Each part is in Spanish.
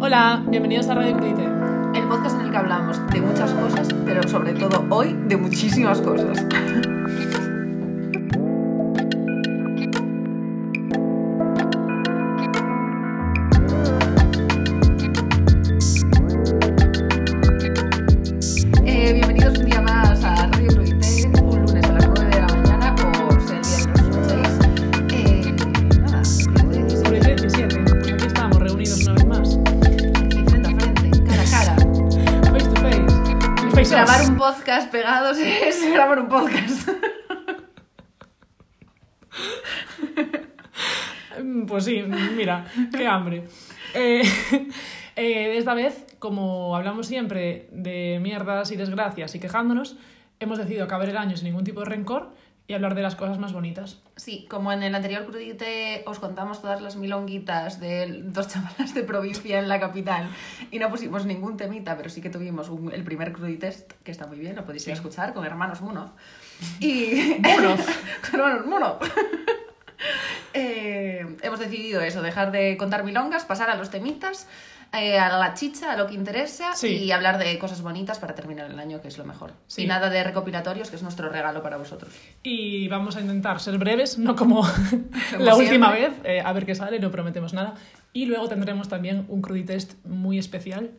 Hola, bienvenidos a Radio Crite. El podcast en el que hablamos de muchas cosas, pero sobre todo hoy de muchísimas cosas. hambre. Eh, eh, esta vez, como hablamos siempre de mierdas y desgracias y quejándonos, hemos decidido acabar el año sin ningún tipo de rencor y hablar de las cosas más bonitas. Sí, como en el anterior crudite os contamos todas las milonguitas de dos chavalas de provincia en la capital y no pusimos ningún temita, pero sí que tuvimos un- el primer cruditest, que está muy bien, lo podéis ir a escuchar, con hermanos Muno. Y... Munoz. con hermanos Muno. Eh, hemos decidido eso, dejar de contar milongas, pasar a los temitas, eh, a la chicha, a lo que interesa Sí. y hablar de cosas bonitas para terminar el año, que es lo mejor. Sí. Y nada de recopilatorios, que es nuestro regalo para vosotros. Y vamos a intentar ser breves, no como, Como la última vez, eh, a ver qué sale, no prometemos nada. Y luego tendremos también un cruditest muy especial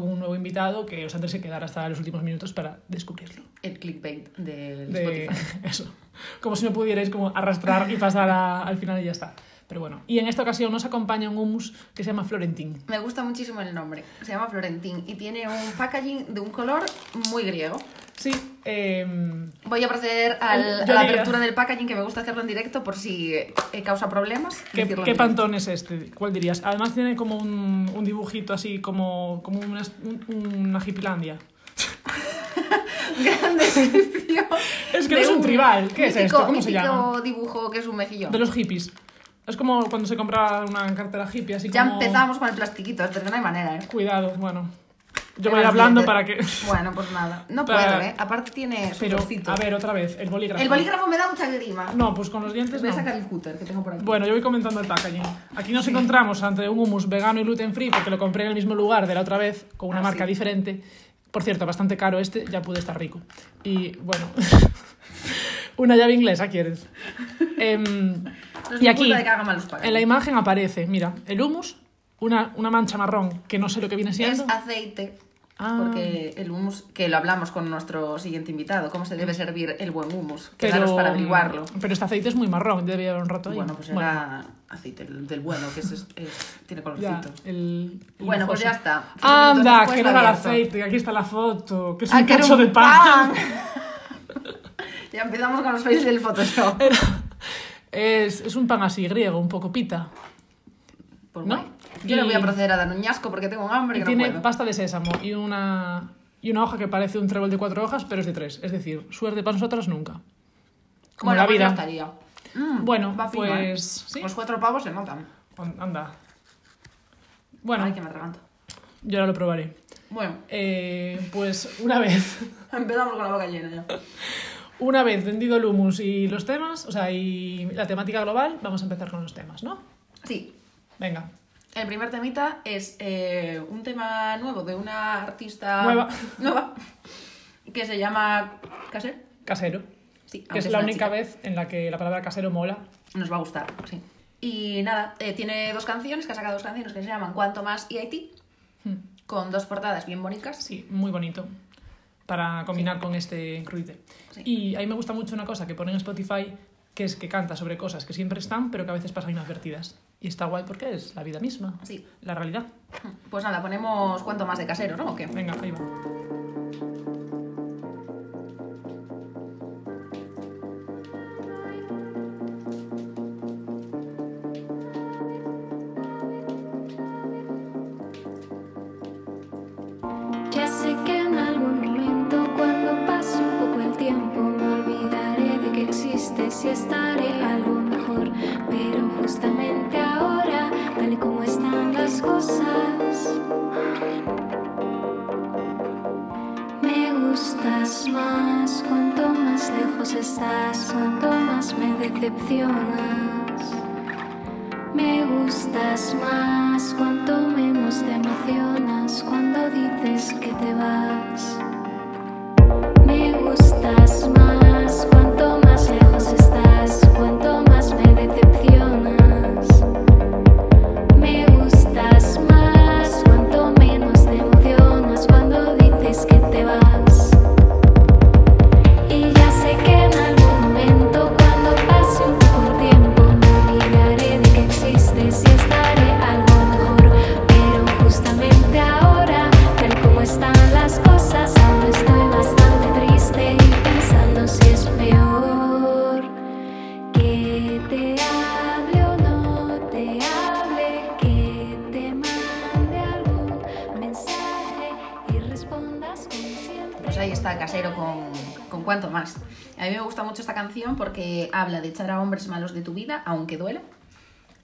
con un nuevo invitado que os tendréis que quedar hasta los últimos minutos para descubrirlo. El clickbait del de Spotify. eso. Como si no pudierais como arrastrar y pasar a- al final y ya está. Pero bueno, y en esta ocasión nos acompaña un hummus que se llama Florentín. Me gusta muchísimo el nombre. Se llama Florentín y tiene un packaging de un color muy griego. Sí, em, Voy a proceder al- a la diría- apertura del packaging que me gusta hacerlo en directo por si eh, causa problemas. ¿qué, pantón es este? ¿Cuál dirías? Además tiene como un, un dibujito así como, como una, un- una hipilandia. Gran descripción. Es que no es un tribal. ¿Qué es esto? ¿Cómo se llama? dibujo que es un mejillón. De los hippies. Es como cuando se compra una cartera hippie así Ya como... empezamos con el plastiquito, pero no hay manera, ¿eh? Cuidado, bueno. Yo voy hablando para que... Bueno, pues nada. No Para- puedo, ¿eh? Aparte tiene Pero, a ver, otra vez, el bolígrafo. El bolígrafo me da mucha grima. No, pues con los dientes Voy a sacar el cúter que tengo por aquí. Bueno, yo voy comentando el packaging. Aquí nos encontramos ante un hummus vegano y gluten free porque lo compré en el mismo lugar de la otra vez con una Ah, marca sí. diferente. Por cierto, bastante caro este, ya pude estar rico. Y bueno, una llave inglesa quieres. No es y aquí, en la imagen aparece, mira, el hummus, una, una mancha marrón que no sé lo que viene Es siendo. aceite. Ah. Porque el hummus, que lo hablamos con nuestro siguiente invitado, cómo se debe servir el buen hummus. pero, Quedaros para averiguarlo. Pero este aceite es muy marrón, debe llevar un rato ahí. Bueno, pues era aceite el- del bueno, que es, es- es- tiene Ya, colorcito. el, el Bueno, pues ya está. Anda, que no era el aceite, aquí está la foto, que es Ah, un cacho de pan. ya empezamos con los fails del Photoshop. Era- es, es un pan así griego, un poco pita. Pues ¿No? guay. Yo no Y- voy a proceder a dar un ñasco porque tengo un hambre Y que no tiene pasta de sésamo y una, y una hoja que parece un trébol de cuatro hojas, pero es de tres. Es decir, suerte para nosotras nunca. Como bueno, la pues vida. estaría. Mm, Bueno, va fino, pues, ¿eh? sí. Los cuatro pavos se notan. Anda. Bueno, Ay, que me atraganto. yo ahora lo probaré. Bueno, Eh, pues una vez, empezamos con la boca llena ya. una vez vendido el humus y los temas, o sea, y la temática global, vamos a empezar con los temas, ¿no? Sí, Venga. El primer temita es eh, un tema nuevo de una artista Nueva. nueva, que se llama Caser. Casero. Sí, Que es la única chica. vez en la que la palabra casero mola. Nos va a gustar, sí. Y nada, eh, tiene dos canciones, que ha sacado dos canciones que se llaman Cuanto más y Haití, Hmm. con dos portadas bien bonitas. Sí, muy bonito. Para combinar con este crudite. Sí. Y a mí me gusta mucho una cosa que pone en Spotify, que es que canta sobre cosas que siempre están, pero que a veces pasan inadvertidas. Y está guay porque es la vida misma, Sí. la realidad. Pues nada, ponemos Cuanto más de Casero, ¿no? ¿O qué? Venga, ahí va. Y estaré algo mejor. Pero justamente ahora, tal y como están las cosas, me gustas más. Cuanto más lejos estás, cuanto más me decepcionas. Me gustas más cuanto menos te emocionas cuando dices que te vas. Me gustas Pues ahí está Casero con, con Cuanto Más. A mí me gusta mucho esta canción porque habla de echar a hombres malos de tu vida, aunque duela,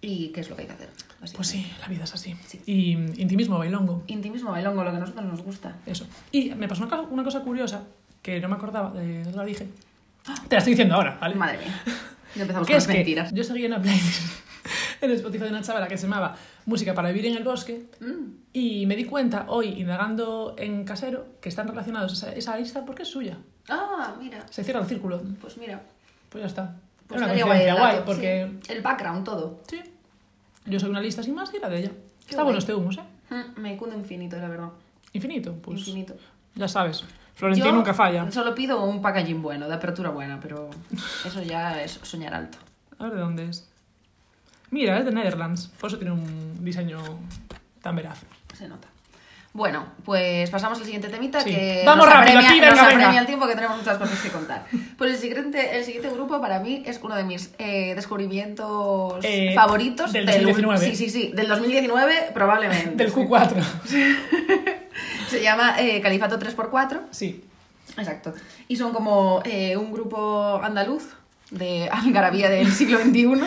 y qué es lo que hay que hacer. Pues sí, la vida es así. Sí. Y intimismo, bailongo, Intimismo bailongo, lo que a nosotros nos gusta. eso. Y me pasó una, cosa- una cosa curiosa que no me acordaba, no te la dije. Te la estoy diciendo ahora, ¿vale? Madre mía. Ya empezamos con es las que mentiras. yo seguía una playlist en Spotify de una chavala que se llamaba Música para vivir en el bosque Mm, y me di cuenta hoy, indagando en casero, que están relacionados esa, esa lista porque es suya. Ah, mira. Se cierra el círculo. Pues mira. Pues ya está. Pues una coincidencia el guay, porque sí. El background, todo. sí. Yo soy una lista sin más y la de ella. Está guay. bueno este humus, ¿eh? Mm, Me cunde infinito, la verdad. Infinito, pues Infinito. ya sabes. Florentino Yo nunca falla. Solo pido un packaging bueno, de apertura buena, pero eso ya es soñar alto. A ver de dónde es. Mira, es de Netherlands. Por eso tiene un diseño tan veraz. Se nota. Bueno, pues pasamos al siguiente temita Sí. que Vamos nos rápido, apremia, nos apremia el tiempo que tenemos muchas cosas que contar. Pues el siguiente, el siguiente grupo para mí es uno de mis eh, descubrimientos Eh, favoritos del 2019. Sí, sí, sí, del 2019 probablemente. Del Q4. Se llama eh, Califato 3x4. Sí. Exacto. Y son como un grupo andaluz de algarabía del siglo XXI.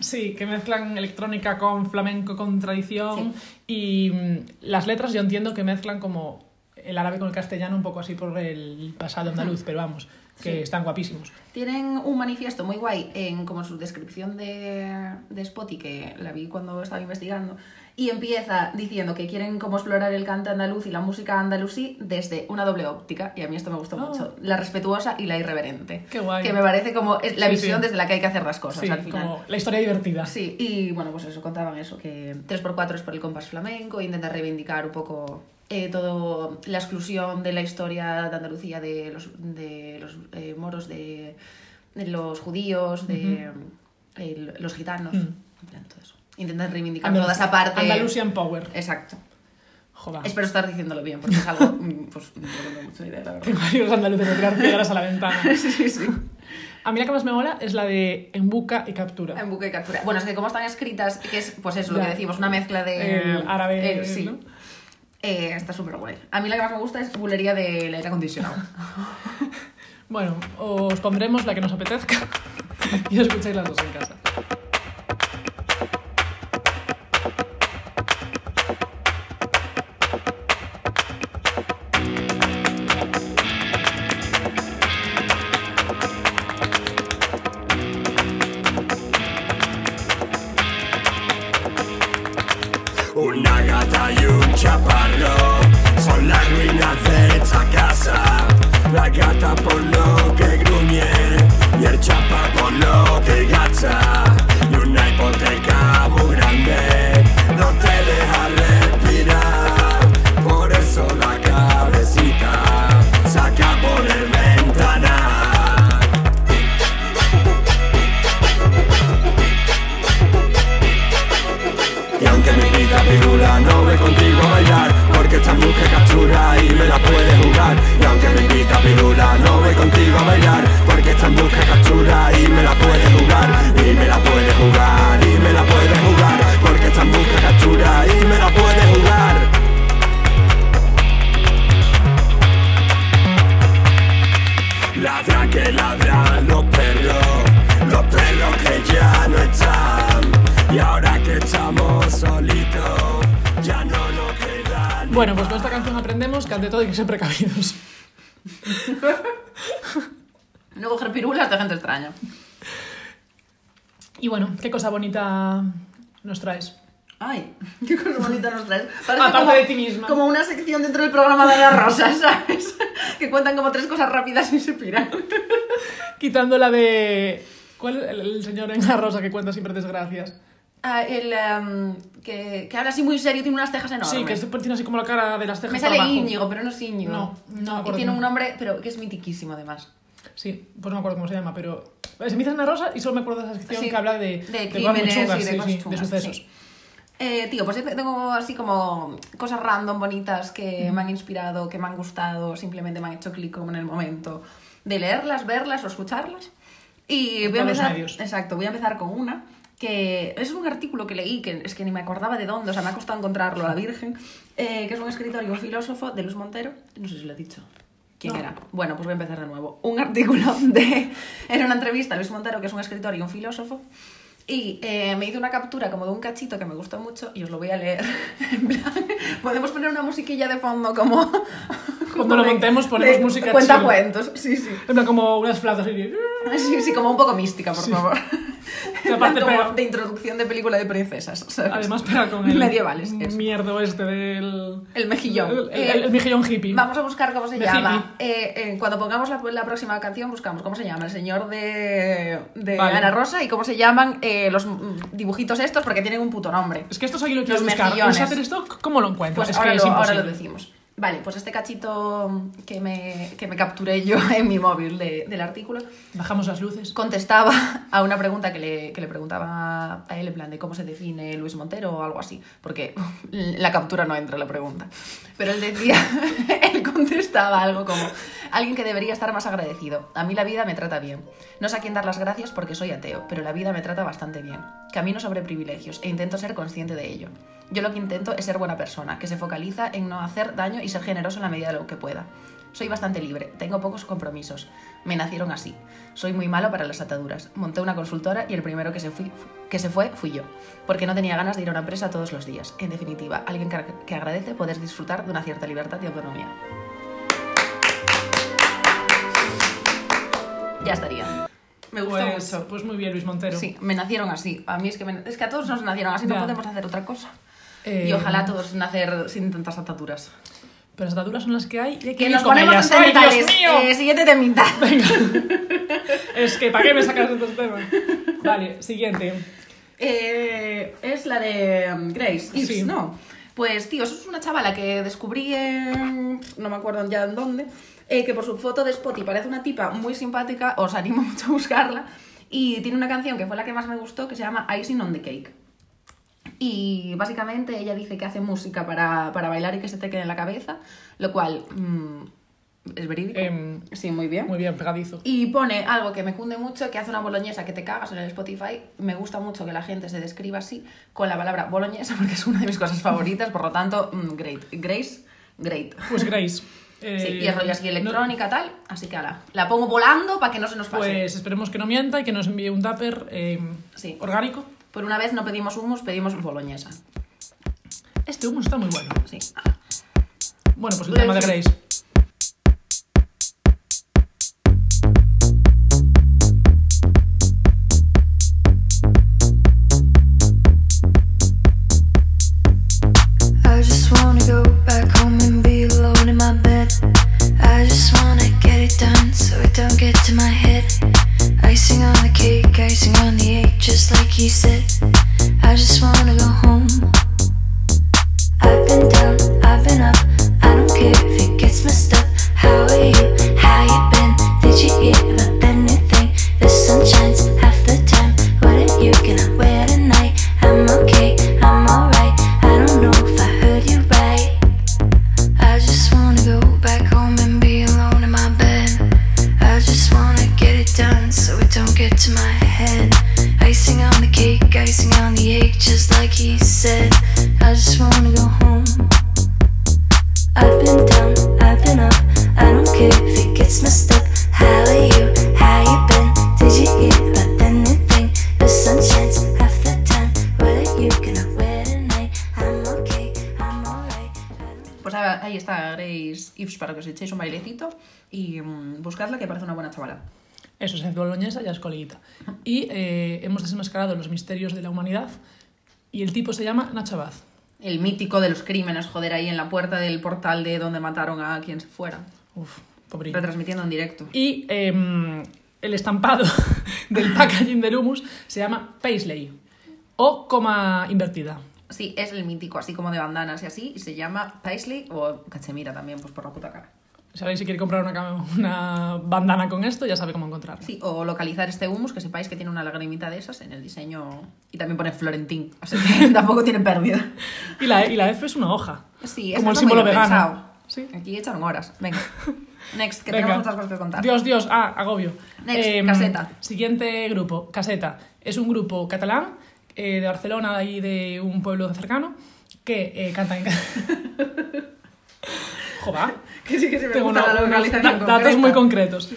Sí, que mezclan electrónica con flamenco, con tradición. Y mm, las letras yo entiendo que mezclan como el árabe con el castellano, un poco así por el pasado andaluz, pero vamos, que Sí. están guapísimos. Tienen un manifiesto muy guay en como su descripción de, de Spotify, que la vi cuando estaba investigando, y empieza diciendo que quieren como explorar el cante andaluz y la música andalusí desde una doble óptica, y a mí esto me gustó Oh. mucho, la respetuosa y la irreverente. Qué guay. Que me parece como es la Sí, visión sí. desde la que hay que hacer las cosas al final. como la historia divertida. Sí, y bueno, pues eso, contaban eso, que 3x4 es por el compás flamenco, intenta reivindicar un poco eh, todo la exclusión de la historia de Andalucía de los, de los eh, moros, de, de los judíos, de los gitanos, Mm. en plan, todo eso. Intentan reivindicar Andalus- toda esa parte. Andalusian Power. Exacto. Joder. Espero estar diciéndolo bien, porque es algo, mm, pues, no tengo mucha idea, la verdad. Tengo varios andaluces de tirar piedras a la ventana. Sí, sí. A mí la que más me mola es la de en busca y captura. En buque y captura. Bueno, es que como están escritas, que es, pues eso, lo que decimos, una mezcla de... El árabe, eh, sí. ¿no? Eh, está súper guay. A mí la que más me gusta es bulería del aire acondicionado. Bueno, os pondremos la que nos apetezca y os escucháis las dos en casa. Una gata y un chaparro son las ruinas de esta casa. La gata por lo que gruñe y el chapa por lo que gacha. Y una hipoteca muy grande esta mujer captura y me la puede jugar. Y aunque mi vida pirula no ve contigo a bailar Porque esta mujer captura y me la puede jugar Bueno, pues con esta canción aprendemos que ante todo hay que ser precavidos. No coger pirulas de gente extraña. Y bueno, qué cosa bonita nos traes? Ay, qué cosa bonita nos traes. Parece Aparte como, de ti misma. Como una sección dentro del programa de la Rosa, ¿sabes? que cuentan como tres cosas rápidas y se piran. Quitando la de... ¿Cuál es el, el señor en la rosa que cuenta siempre desgracias? Ah, el em, que, que habla así muy serio tiene unas cejas enormes. Sí, que siempre tiene así como la cara de las cejas Me para sale abajo. Íñigo, pero no es Íñigo. No, no y tiene un nombre, pero que es mitiquísimo además. Sí, pues no me acuerdo cómo se llama, pero... Se me dice en la rosa y solo me acuerdo de esa sección Sí, que habla de... de crímenes chungas, y de sí, cosas sí, chungas, de sucesos. Eh, tío, pues tengo así como cosas random, bonitas, que me han inspirado, que me han gustado, simplemente me han hecho clic como en el momento de leerlas, verlas o escucharlas. Y voy a empezar, exacto, voy a empezar con una que es un artículo que leí, que es que ni me acordaba de dónde, o sea, me ha costado encontrarlo a la Virgen, eh, que es un escritor y un filósofo de Luis Montero, no sé si lo he dicho. ¿Quién No. era? Bueno, pues voy a empezar de nuevo. Un artículo de... Era una entrevista a Luis Montero, que es un escritor y un filósofo, y eh, me hizo una captura como de un cachito que me gustó mucho y os lo voy a leer. En plan, podemos poner una musiquilla de fondo como... Cuando lo montemos ponemos de música Cuenta chill. cuentos, sí, sí. En plan, como unas flautas y... Sí, sí, como un poco mística, por Sí. favor. Que aparte Como pega- de introducción de película de princesas, ¿sabes? Además pega con el... Medievales, eso. Mierdo este del... El mejillón. El, el- Eh, el mejillón hippie. Vamos a buscar cómo se De llama. Eh, eh, cuando pongamos la, la próxima canción, buscamos cómo se llama el señor de, de Vale. Ana Rosa y cómo se llaman eh, los dibujitos estos, porque tienen un puto nombre. Es que esto aquí lo quiero Los buscar. Shutterstock, ¿cómo lo encuentras? Pues es ahora, que lo, es ahora lo decimos. Vale, pues este cachito que me, que me capturé yo en mi móvil de- del artículo Bajamos las luces. contestaba a una pregunta que le, que le preguntaba a él, en plan de cómo se define Luis Montero o algo así, porque la captura no entra en la pregunta. Pero él decía, él contestaba algo como, alguien que debería estar más agradecido. A mí la vida me trata bien. No sé a quién dar las gracias porque soy ateo, pero la vida me trata bastante bien. Camino sobre privilegios e intento ser consciente de ello. Yo lo que intento es ser buena persona, que se focaliza en no hacer daño y ser generoso en la medida de lo que pueda. Soy bastante libre, tengo pocos compromisos. Me nacieron así. Soy muy malo para las ataduras. Monté una consultora y el primero que se, fui- que se fue fui yo, porque no tenía ganas de ir a una empresa todos los días. En definitiva, alguien que, agradece poder disfrutar de una cierta libertad y autonomía. Ya estaría. Me gustó Pues, mucho. pues muy bien, Luis Montero. Sí, me nacieron así. A mí es que, me- es que a todos nos nacieron así, no podemos hacer otra cosa. Eh, Y ojalá todos nacer sin tantas ataduras. Pero las ataduras son las que hay. y Que nos ponemos ellas. en ¡Ay! Eh, siguiente temita. Es que, ¿para qué me sacas estos temas? Vale, siguiente. Eh, es la de um, Grace Ives, Sí. ¿no? Pues, tío, eso es una chavala que descubrí en... no me acuerdo ya en dónde, eh, que por su foto de Spotify parece una tipa muy simpática, os animo mucho a buscarla, y tiene una canción que fue la que más me gustó, que se llama Icing on the Cake. Y básicamente ella dice que hace música para, para bailar y que se te quede en la cabeza, lo cual mm, es verídico. Em, sí, muy bien. Muy bien, pegadizo. Y pone algo que me cunde mucho, que hace una boloñesa que te cagas en el Spotify. Me gusta mucho que la gente se describa así con la palabra boloñesa porque es una de mis cosas favoritas, por lo tanto, mm, great. Grace, great. Pues Grace. eh, Sí, y es rollo así no- electrónica, tal. Así que ala, la pongo volando para que no se nos pase. Pues esperemos que no mienta y que nos envíe un tupper eh, Sí. orgánico. Por una vez no pedimos hummus, pedimos boloñesa. Este humo está muy bueno. Sí. Bueno, pues el tema de Grace. Said. Para que os echéis un bailecito y mm, buscadla que parece una buena chavala. Eso es boloñesa y es coleguita. Y eh, hemos desenmascarado los misterios de la humanidad Y el tipo se llama Nacho Abad. El mítico de los crímenes, joder, ahí en la puerta del portal de donde mataron a quien se fuera. Uf, pobre. Retransmitiendo en directo. Y em, el estampado del packaging del hummus se llama Paisley o coma invertida. Sí, es el mítico, así como de bandanas y así, y se llama Paisley o Cachemira también, pues por la puta cara. Sabéis si quiere comprar una, una bandana con esto, ya sabe cómo encontrarla. Sí, o localizar este hummus, que sepáis que tiene una lagrimita de esas en el diseño. Y también pone Florentín, así que tampoco tiene pérdida. Y la, y la F es una hoja. Sí, como el símbolo vegano. pensado. Sí. Aquí echaron horas. Venga. Next, que Venga. tenemos muchas cosas que contar. Dios, Dios, ah, agobio. Next, Caseta. Siguiente grupo, Caseta. Es un grupo catalán eh, de Barcelona y de un pueblo cercano que eh, canta en... Joder. Que sí, que sí, me Tengo gusta una- la unos datos muy concretos.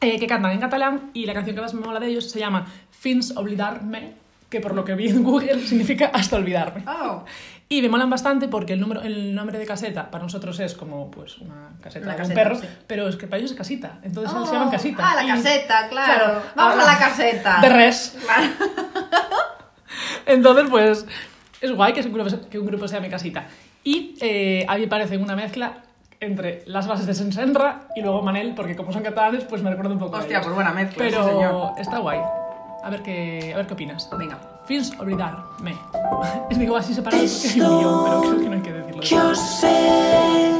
Eh, que cantan en catalán y la canción que más me mola de ellos se llama Fins oblidarme, que por lo que vi en Google significa hasta olvidarme. Oh, Y me molan bastante porque el, número, el nombre de caseta para nosotros es como pues una caseta Una de caseta, un perro, sí. pero es que para ellos es casita. Entonces Oh, se llaman casita. Ah, la Y- caseta, claro. Vamos ah, a la caseta. De res. Claro. Entonces, pues es guay que, es un grupo, que un grupo se llame casita. Y eh, a mí parece una mezcla entre las bases de Sensenra y luego Manel, porque como son catalanes, pues me recuerda un poco a Hostia, ellos. pues buena mezcla, Pero sí, señor. está guay. A ver qué, a ver qué opinas. Venga. Fins olvidarme. Digo así separado porque hay un guion, pero creo que no hay que decirlo. Yo sé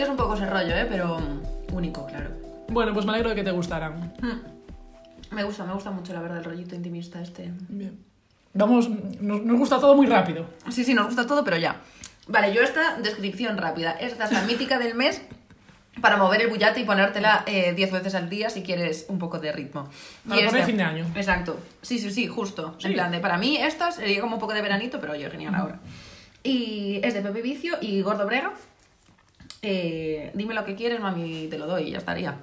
que es un poco ese rollo, ¿eh? Pero único, claro. Bueno, pues me alegro de que te gustaran. Me gusta, me gusta mucho, la verdad, el rollito intimista este. Bien. Vamos, nos, nos gusta todo muy rápido. Sí, sí, nos gusta todo, pero ya. Vale, yo esta descripción rápida. Esta es la mítica del mes para mover el bullate y ponértela 10 veces al día si quieres un poco de ritmo. Para poner fin de año. Exacto. Sí, sí, sí, justo. Sí. En plan de, para mí esta sería como un poco de veranito, pero oye, genial ahora. Y es de Pepe Vicio y Gordo Brega. Eh, dime lo que quieres, mami, te lo doy y ya estaría.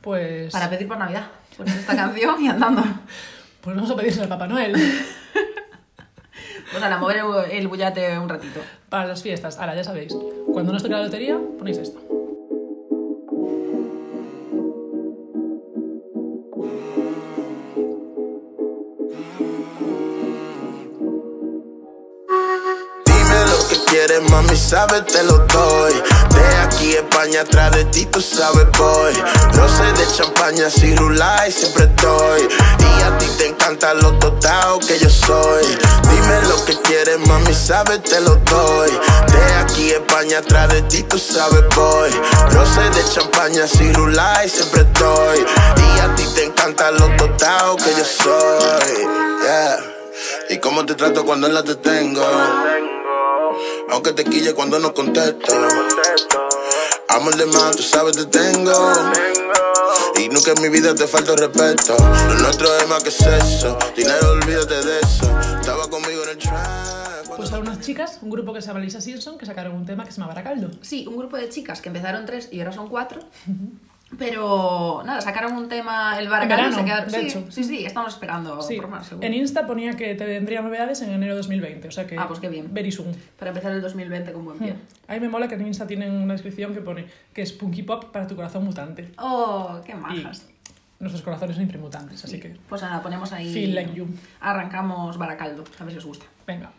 Pues, Para pedir por Navidad. Pones esta canción y andando. pues vamos a pedírselo al Papá Noel Pues a mover el, el bullate un ratito. para las fiestas. Ahora, ya sabéis, cuando no os toque la lotería, ponéis esto. Mami, sabes, te lo doy. De aquí España, atrás de ti, tú sabes, voy. Rosé de champaña, si rulay, siempre estoy. Y a ti te encanta lo total que yo soy. Dime lo que quieres, mami, sabes, te lo doy. De aquí España, atrás de ti, tú sabes, voy. Rosé de champaña, si rulay, siempre estoy. Y a ti te encanta lo total que yo soy. Yeah. Y cómo te trato cuando la te tengo. Aunque te quille cuando no contesto. Amor de más, tú sabes, te tengo. Y nunca en mi vida te falta respeto. Lo nuestro es más que sexo. Dinero, olvídate de eso. Estaba conmigo en el trap. Pues son unas chicas, un grupo que se llama Lisa Simpson, que sacaron un tema que se llama Baracaldo. Sí, un grupo de chicas que empezaron tres y ahora son cuatro. Pero nada, sacaron un tema el baracaldo se quedaron. de sí, hecho. sí, sí, estamos esperando Sí, por más seguro. en Insta ponía que te vendría novedades en enero de 2020, o sea que... Ah, pues qué bien. Very soon. Para empezar el 2020 con buen pie. A mí me mola que en Insta tienen una descripción que pone que es punky pop para tu corazón mutante. Oh, qué Y majas. nuestros corazones son inframutantes, así que Pues nada, ponemos ahí. Feel like you. Arrancamos baracaldo, a ver si os gusta. venga.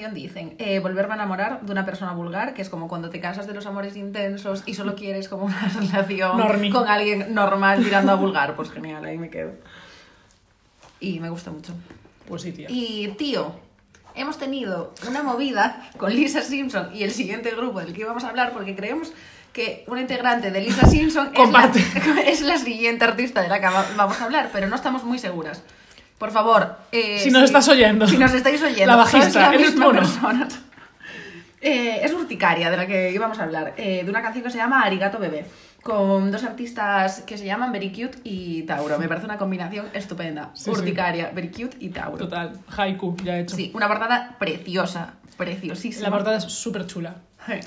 Canción dicen eh, volverme a enamorar de una persona vulgar, que es como cuando te cansas de los amores intensos y solo quieres como una relación con alguien normal tirando a vulgar. Pues genial, ahí me quedo. Y me gusta mucho. Pues sí, tía. Y tío, hemos tenido una movida con Lisa Simpson y el siguiente grupo del que íbamos a hablar porque creemos que una integrante de Lisa Simpson es la, es la siguiente artista de la que va- vamos a hablar, pero no estamos muy seguras. Por favor, eh, Si nos estás oyendo. si nos estáis oyendo, La bajista, la eres misma persona. Eh, es Urticaria, de la que íbamos a hablar, eh, de una canción que se llama Arigato Bebé, con dos artistas que se llaman Very Cute y Tauro. Me parece una combinación estupenda. Sí, sí. Urticaria, Very Cute y Tauro. Total, haiku, ya hecho. Sí, una portada preciosa, preciosísima. La portada es súper chula. Y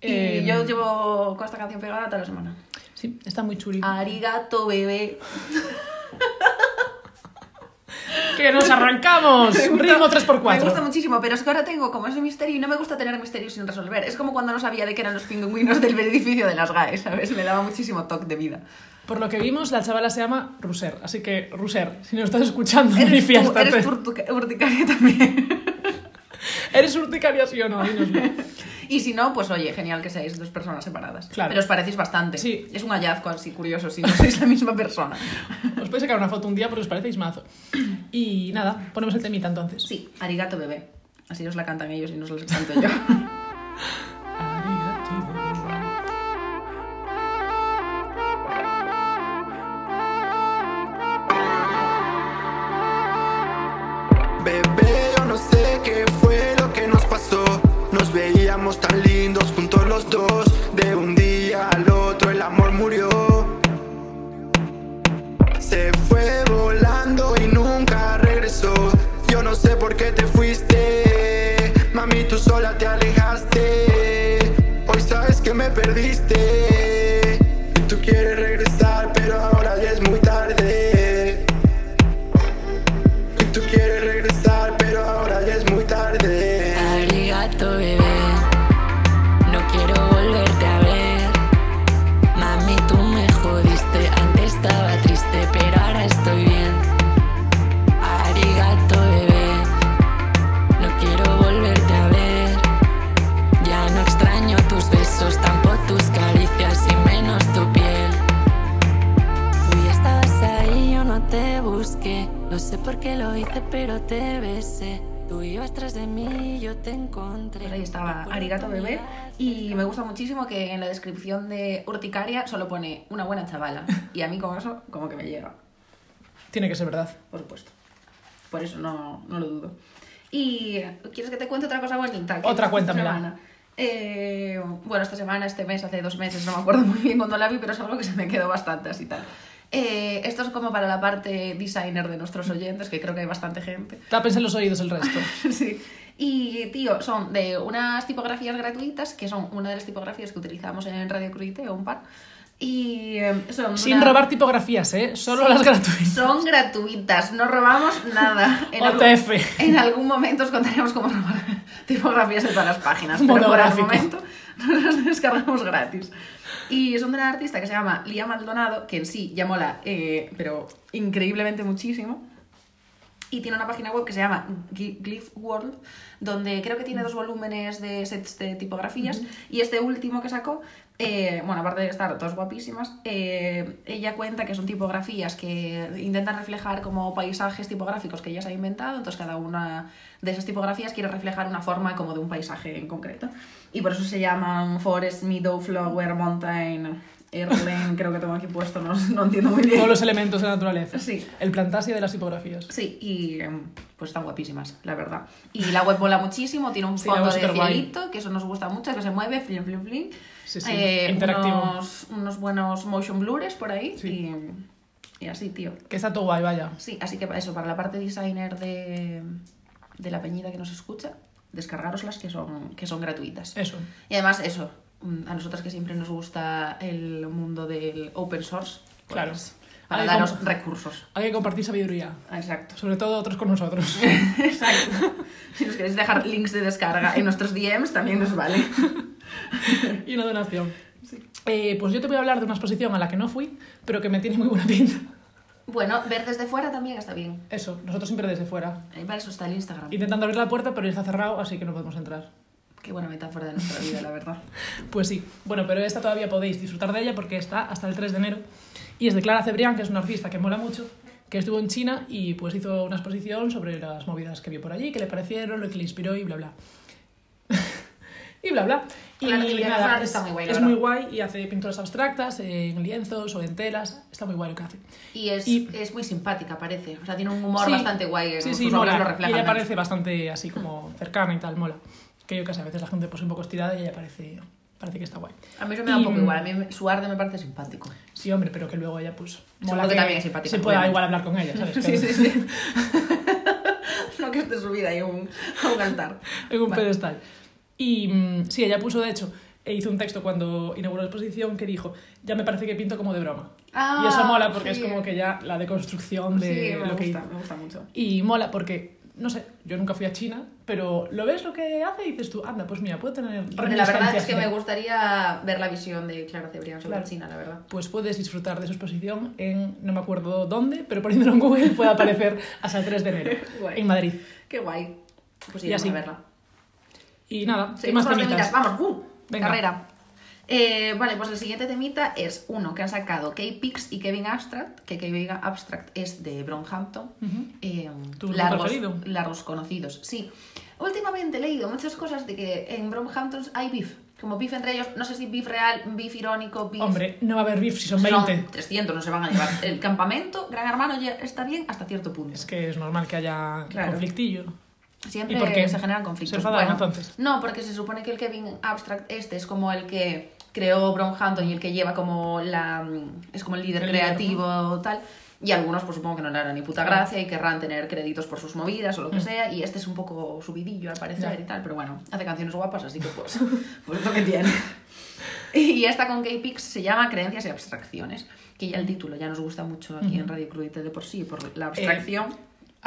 Eh, yo llevo con esta canción pegada toda la semana. Sí, está muy chuli. Arigato bebé. ¡Que nos arrancamos! Gusta- Ritmo Me gusta 3x4. muchísimo, pero es que ahora tengo como ese misterio y no me gusta tener misterios sin resolver. Es como cuando no sabía de qué eran los pingüinos del edificio de las GAE, ¿sabes? Me daba muchísimo toque de vida. Por lo que vimos, la chavala se llama Ruser. Así que, Ruser, si nos estás escuchando, Eres tú, eres urticaria también. ¿Eres urticaria sí o no? Dínoslo. Y si no, pues oye, genial que seáis dos personas separadas. Claro. Pero os parecéis bastante. Sí. Es un hallazgo así curioso si no sois la misma persona. Os podéis sacar una foto un día porque os parecéis mazo. Y nada, ponemos el temita entonces. Sí, arigato bebé. Así os la cantan ellos y no os la canto yo. lo hice, pero te besé. Tú ibas tras de mí, yo te encontré. Pues ahí estaba Arigato Bebé y me gusta muchísimo que en la descripción de Urticaria solo pone una buena chavala y a mí con eso como que me llega, Tiene que ser verdad. por supuesto. Por eso no, no lo dudo. Y ¿quieres que te cuente otra cosa bonita? Otra, cuéntamela. Eh, bueno, esta semana, este mes, hace dos meses, no me acuerdo muy bien cuando la vi, pero es algo que se me quedó bastante así tal. Eh, esto es como para la parte designer de nuestros oyentes, que creo que hay bastante gente. Tápense los oídos el resto. Sí. Y, tío, son de unas tipografías gratuitas, que son una de las tipografías que utilizamos en Radio Crudite, o un par. Y eh, son. Sin una- robar tipografías, ¿eh? Solo las gratuitas. Son gratuitas, no robamos nada. En algún- OTF. en algún momento os contaremos cómo robar tipografías de todas las páginas. Pero por el momento nos las descargamos gratis. Y son de una artista que se llama Lía Maldonado, que en sí ya mola, eh, pero increíblemente muchísimo. Y tiene una página web que se llama Gly- Glyph World, donde creo que tiene dos volúmenes de sets de tipografías. Y este último que sacó, eh, bueno, aparte de estar todas guapísimas, eh, ella cuenta que son tipografías que intentan reflejar como paisajes tipográficos que ella se ha inventado. Entonces, cada una de esas tipografías quiere reflejar una forma como de un paisaje en concreto. Y por eso se llaman Forest, Meadow, Flower, Mountain, Airlane. creo que tengo aquí puesto, no, no entiendo muy bien. Todos los elementos de la naturaleza. Sí. El plantasia de las tipografías. Sí, y pues están guapísimas, la verdad. Y la web mola muchísimo, tiene un Sí, fondo web de cielito, que eso nos gusta mucho, que se mueve, flin, flin, flin. Sí, sí, Eh, interactivo. Unos, unos buenos motion blurs por ahí. Sí. Y, y así, tío. Que está todo guay, vaya. Sí, así que eso, para la parte designer de, de la peñita que nos escucha, descargaroslas que son, que son gratuitas. Eso. Y además, eso, mm, a nosotras que siempre nos gusta el mundo del open source, pues, Claro. para Hay daros recursos. Hay que compartir sabiduría. Exacto. Sobre todo otros con nosotros. Exacto. Si nos queréis dejar links de descarga en nuestros DMs, también nos vale. y una donación. Eh, pues yo te voy a hablar de una exposición a la que no fui, pero que me tiene muy buena pinta. Bueno, ver desde fuera también está bien. Eso, nosotros siempre desde fuera. Eh, Para eso está el Instagram. Intentando abrir la puerta, pero está cerrado, así que no podemos entrar. Qué buena metáfora de nuestra vida, la verdad. Pues sí, bueno, pero esta todavía podéis disfrutar de ella porque está hasta el 3 de enero. Y es de Clara Cebrián, que es una artista que mola mucho, que estuvo en China y pues hizo una exposición sobre las movidas que vio por allí, que le parecieron, lo que le inspiró y bla bla. y bla bla. Y una nada, artista es, muy guay, la es verdad. muy guay y hace pinturas abstractas en lienzos o en telas. Está muy guay lo que hace. Y es, Y- es muy simpática, parece. O sea, tiene un humor Sí, bastante guay. Sí, sí, mola. lo Y ella parece bastante así como cercana y tal, mola. Que yo que a veces la gente pues un poco estirada y ella parece, parece que está guay. A mí eso me da un Y, poco igual. A mí su arte me parece simpático. Sí, hombre, pero que luego ella pues Supongo que también es simpática, se pueda igual hablar con ella, ¿sabes? Sí, Que- sí, sí. no que esté subida a un, a un altar. en un Vale. pedestal. Y mm, sí, ella puso, de hecho, e hizo un texto cuando inauguró la exposición que dijo, ya me parece que pinto como de broma. Ah, y eso mola porque sí. es como que ya la deconstrucción de sí, me lo que hizo. me gusta mucho. Y mola porque, no sé, yo nunca fui a China, pero lo ves lo que hace y dices tú, anda, pues mira, puedo tener la verdad es que me gustaría ver la visión de Clara Cebrián sobre Claro. China, la verdad. Pues puedes disfrutar de su exposición en, no me acuerdo dónde, pero poniéndolo en Google puede aparecer hasta el 3 de enero, en Madrid. Qué guay. Pues sí, Y vamos así. a verla. Y nada, ¿qué Seguimos más temitas? temitas. Vamos. Carrera. Eh, vale, pues el siguiente temita es uno que han sacado K-Pix y Kevin Abstract, que Kevin Abstract es de Brownhampton. Ujú. Eh, ¿Tu grupo largos, largos conocidos, sí. Últimamente he leído muchas cosas de que en Brownhampton hay beef. Como beef entre ellos, no sé si beef real, beef irónico, beef... Hombre, no va a haber beef si son son 20. 300, no se van a llevar. El campamento, Gran Hermano, ya está bien hasta cierto punto. Es que es normal que haya Claro. conflictillo. Siempre ¿Y por qué? se generan conflictos. ¿Se enfadaron, entonces? No, porque se supone que el Kevin Abstract este es como el que creó Brownhampton y el que lleva como la... es como el líder El líder, creativo tal. Y algunos pues supongo que no le harán ni puta gracia y querrán tener créditos por sus movidas o lo que sea. Y este es un poco subidillo al parecer Ya. y tal. Pero bueno, hace canciones guapas así que pues, pues es lo que tiene. Y esta con K-Pix se llama Creencias y Abstracciones. Que ya el título ya nos gusta mucho aquí en Radio Crudite de por sí, por la abstracción.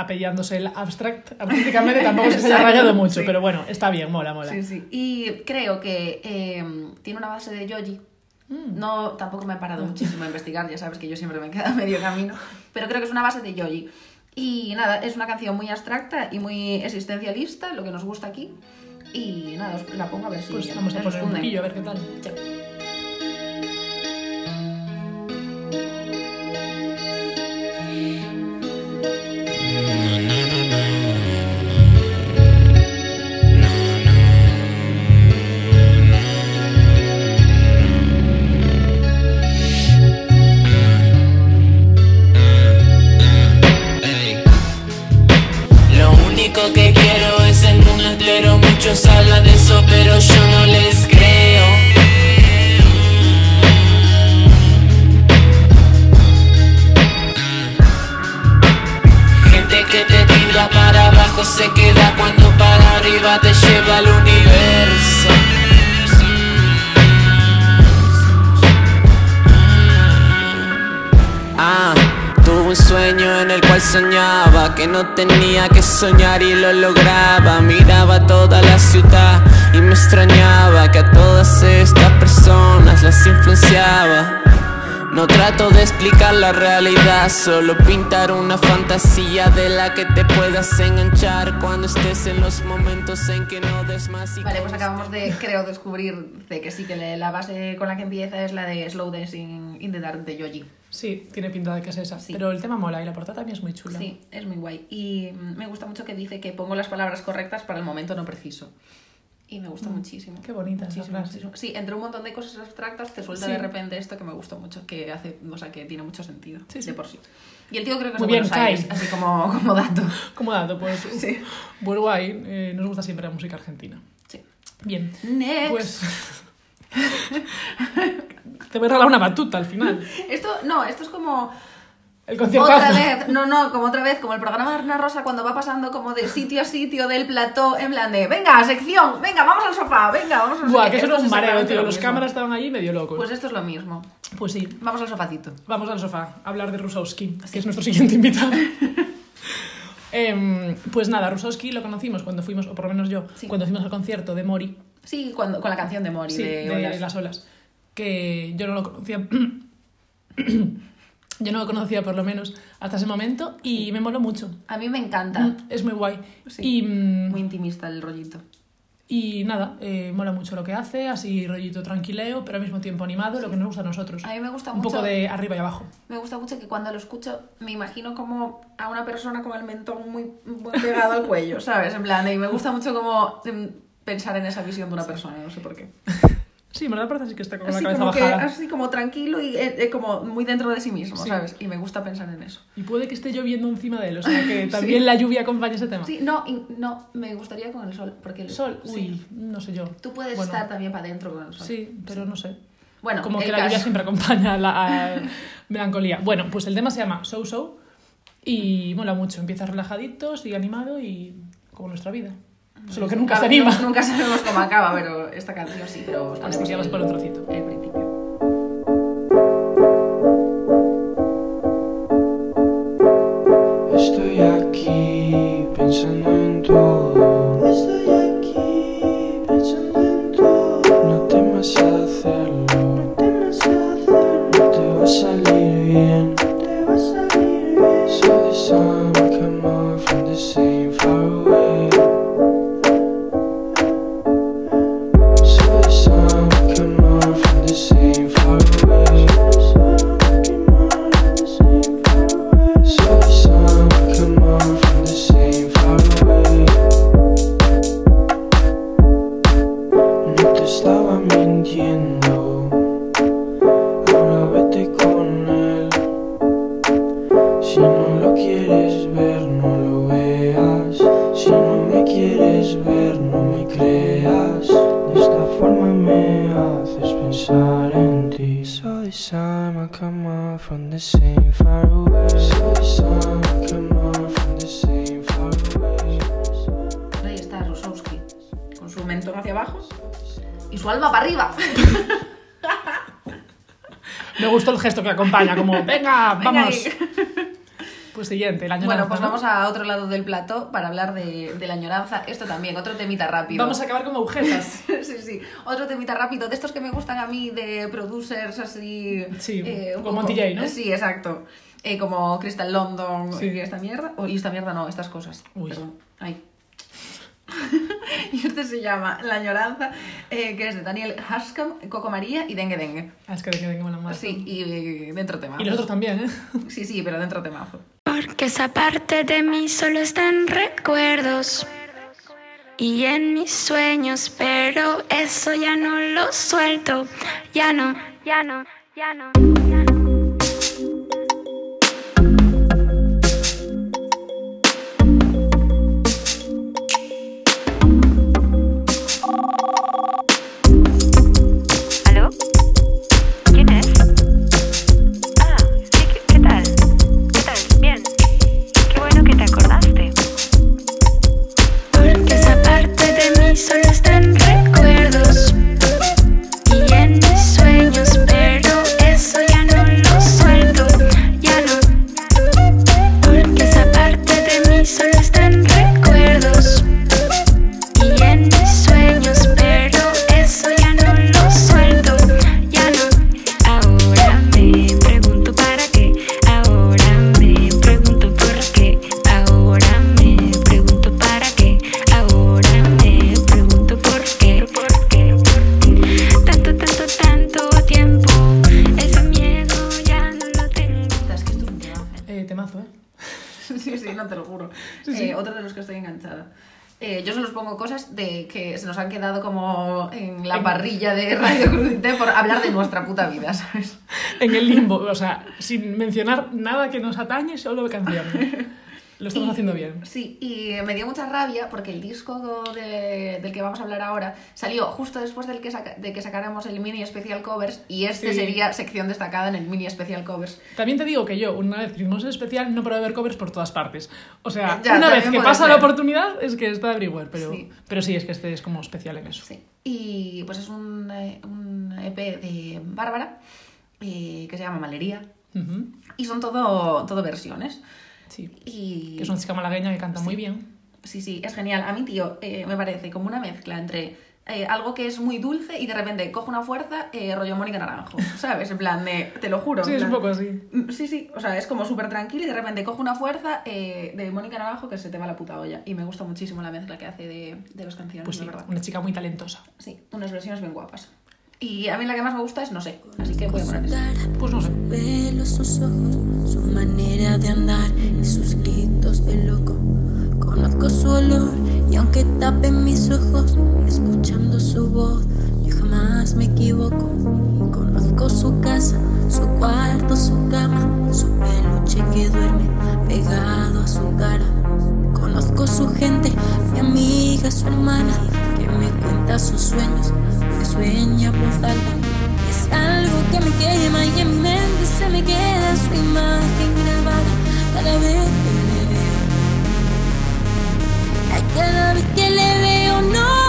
Apellándose el abstract artísticamente tampoco que se haya rayado mucho, Sí. pero bueno, está bien, mola, mola. Sí, sí. Y creo que eh, tiene una base de Yoji. Mm. No, tampoco me he parado muchísimo a investigar, ya sabes que yo siempre me quedo medio camino, pero creo que es una base de Yoji. Y nada, es una canción muy abstracta y muy existencialista, lo que nos gusta aquí. Y nada, os la pongo a ver si Pues vamos a poner un poquillo a ver qué tal. Sí. Que no tenía que soñar y lo lograba. Miraba toda la ciudad y me extrañaba que a todas estas personas las influenciaba. No trato de explicar la realidad, solo pintar una fantasía de la que te puedas enganchar cuando estés en los momentos en que no des más. y Vale, pues acabamos de, creo, descubrir de que sí, que la base con la que empieza es la de Slow Dancing in the Dark de Yoji. Sí, tiene pinta de que es esa. Sí. Pero el tema mola y la portada también es muy chula. Sí, es muy guay. Y mm, me gusta mucho que dice que pongo las palabras correctas para el momento no preciso. Y me gusta muchísimo. Mm, qué bonita Muchísimo, muchísimo. Sí, entre un montón de cosas abstractas te suelta Sí. de repente esto que me gustó mucho, que hace, o sea, que tiene mucho sentido Sí, sí. de por sí. Y el tío creo que es Muy de bien, Buenos Aires, así como, como dato. Como dato, pues. Sí. Pues guay, eh, nos gusta siempre la música argentina. Sí. Bien. Next. Pues. Te voy a regalar una batuta al final. Esto, no, esto es como El concierto. otra vez, no, no, como otra vez, como el programa de Ana Rosa cuando va pasando como de sitio a sitio del plató, en plan de, venga, sección, venga, vamos al sofá, venga, vamos al sofá. Buah, que eso era un mareo, tío. Los cámaras estaban allí medio locos. Pues esto es lo mismo. Pues sí, Vamos al sofacito. vamos al sofá a hablar de Rusowski, que es nuestro siguiente invitado. Em, pues nada, Rusowski lo conocimos cuando fuimos, o por lo menos yo, Sí. cuando fuimos al concierto de Mori, Sí, cuando, con la canción de Mori, sí, de, de, Olas. las olas, que yo no lo conocía. Yo no lo conocía por lo menos hasta ese momento y me moló mucho. A mí me encanta. Mm, Es muy guay. Sí. Y, mm, Muy intimista el rollito. y nada, eh, mola mucho lo que hace, así rollito tranquileo, pero al mismo tiempo animado, lo que nos gusta a nosotros. A mí me gusta Un mucho. poco de arriba y abajo. Me gusta mucho que cuando lo escucho me imagino como a una persona con el mentón muy, muy pegado al cuello, ¿sabes? En plan, y me gusta mucho como em, pensar en esa visión de una persona, no sé por qué. Sí, me da parece que está con la Así cabeza como, que, bajada. así como tranquilo y eh, eh, como muy dentro de sí mismo, Sí. ¿sabes? Y me gusta pensar en eso. Y puede que esté lloviendo encima de él, o sea que también la lluvia acompaña ese tema. Sí, no, no, me gustaría con el sol, porque el Sol, sí. uy, no sé yo. Tú puedes Bueno, estar también para adentro con el sol. Sí, pero no sé. Bueno, Como que la lluvia caso- siempre acompaña a la a melancolía. Bueno, pues el tema se llama So So y mola mucho. Empieza relajadito, sigue animado y como nuestra vida. Solo que nunca se Claro, anima. Nunca sabemos cómo acaba, pero esta canción sí, pero os Así ponemos que vamos el- por un trocito. El principio. Acompaña, como, venga, vamos. Pues siguiente, la Bueno, añoranza, pues ¿no? vamos a otro lado del plató para hablar de, de la añoranza. Esto también, otro temita rápido. Vamos a acabar como agujetas. sí, sí. Otro temita rápido, de estos que me gustan a mí, de producers así... Sí, eh, un como poco- Monty J, ¿no? Sí, exacto. Eh, como Crystal London Sí. y esta mierda. O, y esta mierda no, estas cosas. Uy. Perdón. Ay. y este se llama La añoranza, eh, que es de Daniel Haskam, Coco María y Dengue Dengue. Ah, es que de que venga la más. Sí, y eh, dentro tema. Y los otros también, ¿eh? Sí, sí, pero dentro temazo. Porque esa parte de mí solo está en recuerdos y en mis sueños, pero eso ya no lo suelto, ya no, ya no, ya no. Ya no. Parrilla de Radio Crudité por hablar de nuestra puta vida, ¿sabes? En el limbo, o sea, sin mencionar nada que nos atañe, solo canciones. Lo estamos Y- haciendo bien. Sí, y me dio mucha rabia porque el disco de- del que vamos a hablar ahora salió justo después del que saca- de que sacáramos el mini especial covers y este Sí. sería sección destacada en el mini especial covers. También te digo que yo, una vez que hicimos el especial, no puedo ver covers por todas partes. O sea, Ya, una vez que pasa ser. la oportunidad, es que está everywhere. Pero Sí. pero sí, es que este es como especial en eso. Sí. Y pues es un, eh, un EP de Bárbara eh, que se llama Malería Ujú. y son todo, todo versiones. Sí. Y Que es una chica malagueña que canta muy bien. Sí, sí, es genial. A mí, tío, eh, me parece como una mezcla entre eh, algo que es muy dulce y de repente coge una fuerza eh, rollo Mónica Naranjo, ¿sabes? En plan de, te lo juro. Sí, es un poco así. Mm, Sí, sí, o sea, es como súper tranquilo y de repente coge una fuerza eh, de Mónica Naranjo que se te va la puta olla. Y me gusta muchísimo la mezcla que hace de, de las canciones, Pues de verdad. una chica muy talentosa. Sí, unas versiones bien guapas. Y a mí la que más me gusta es No sé, así que voy a poner esa. Pues no sé. pelo, sus ojos, su manera de andar y sus gritos de loco. Conozco su olor y aunque tapen mis ojos, escuchando su voz, yo jamás me equivoco. Conozco su casa, su cuarto, su cama, su peluche que duerme pegado a su cara. Conozco su gente, mi amiga, su hermana, que me cuenta sus sueños, que sueña por alta. Es algo que me quema y en mi mente se me queda su imagen grabada cada vez que le veo. Cada vez que le veo, no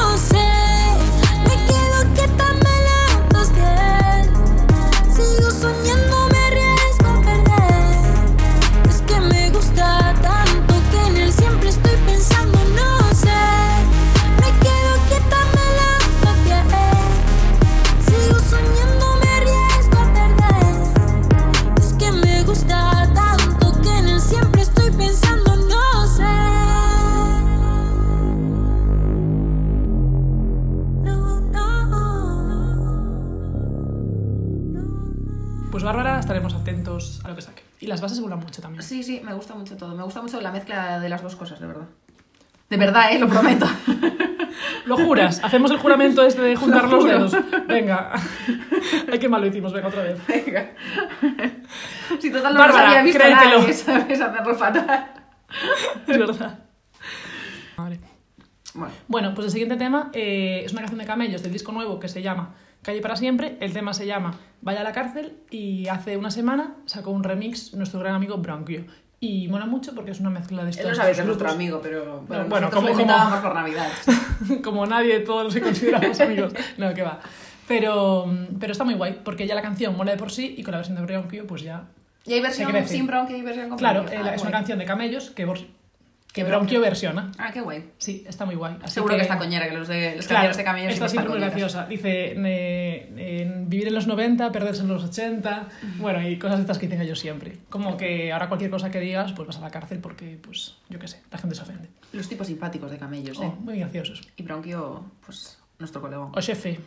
las bases vuelan mucho también. Sí, sí, me gusta mucho todo. Me gusta mucho la mezcla de las dos cosas, de verdad. De verdad, ¿eh? Lo prometo. ¿Lo juras? ¿Hacemos el juramento este de juntar Lo los juro. dedos? Venga. Ay, qué mal lo hicimos. Venga, otra vez. Venga. Si total no Bárbara, había visto créetelo. nadie, ¿sabes? Hacerlo fatal. Es verdad. Bueno, Bueno, pues el siguiente tema eh, es una canción de Camellos del disco nuevo que se llama Calle para siempre. El tema se llama Vaya a la cárcel y hace una semana sacó un remix nuestro gran amigo Bronquio. Y mola mucho porque es una mezcla de estos él no sabe que es nuestro amigo, pero bueno, Bueno, como- como- por Navidad. como nadie, todos los que consideramos amigos. No, que va. Pero, pero está muy guay, porque ya la canción mola de por sí y con la versión de Bronquio, pues ya. Y hay versión Se sin bronca y versión con Claro, bronquio. eh, Ah, es una canción de Camellos que, que Que Bronquio versiona. Ah, qué guay. Sí, está muy guay. Así Seguro que, está coñera, que los de las Claro, de camellos está siempre muy graciosa. Dice, vivir en los 90, perderse en los 80, bueno, y cosas de estas que dicen ellos siempre. Como que ahora cualquier cosa que digas, pues vas a la cárcel porque, pues, yo qué sé, la gente se ofende. Los tipos simpáticos de camellos, ¿eh? Oh, muy graciosos. Y bronquio, pues, nuestro colega. O jefe,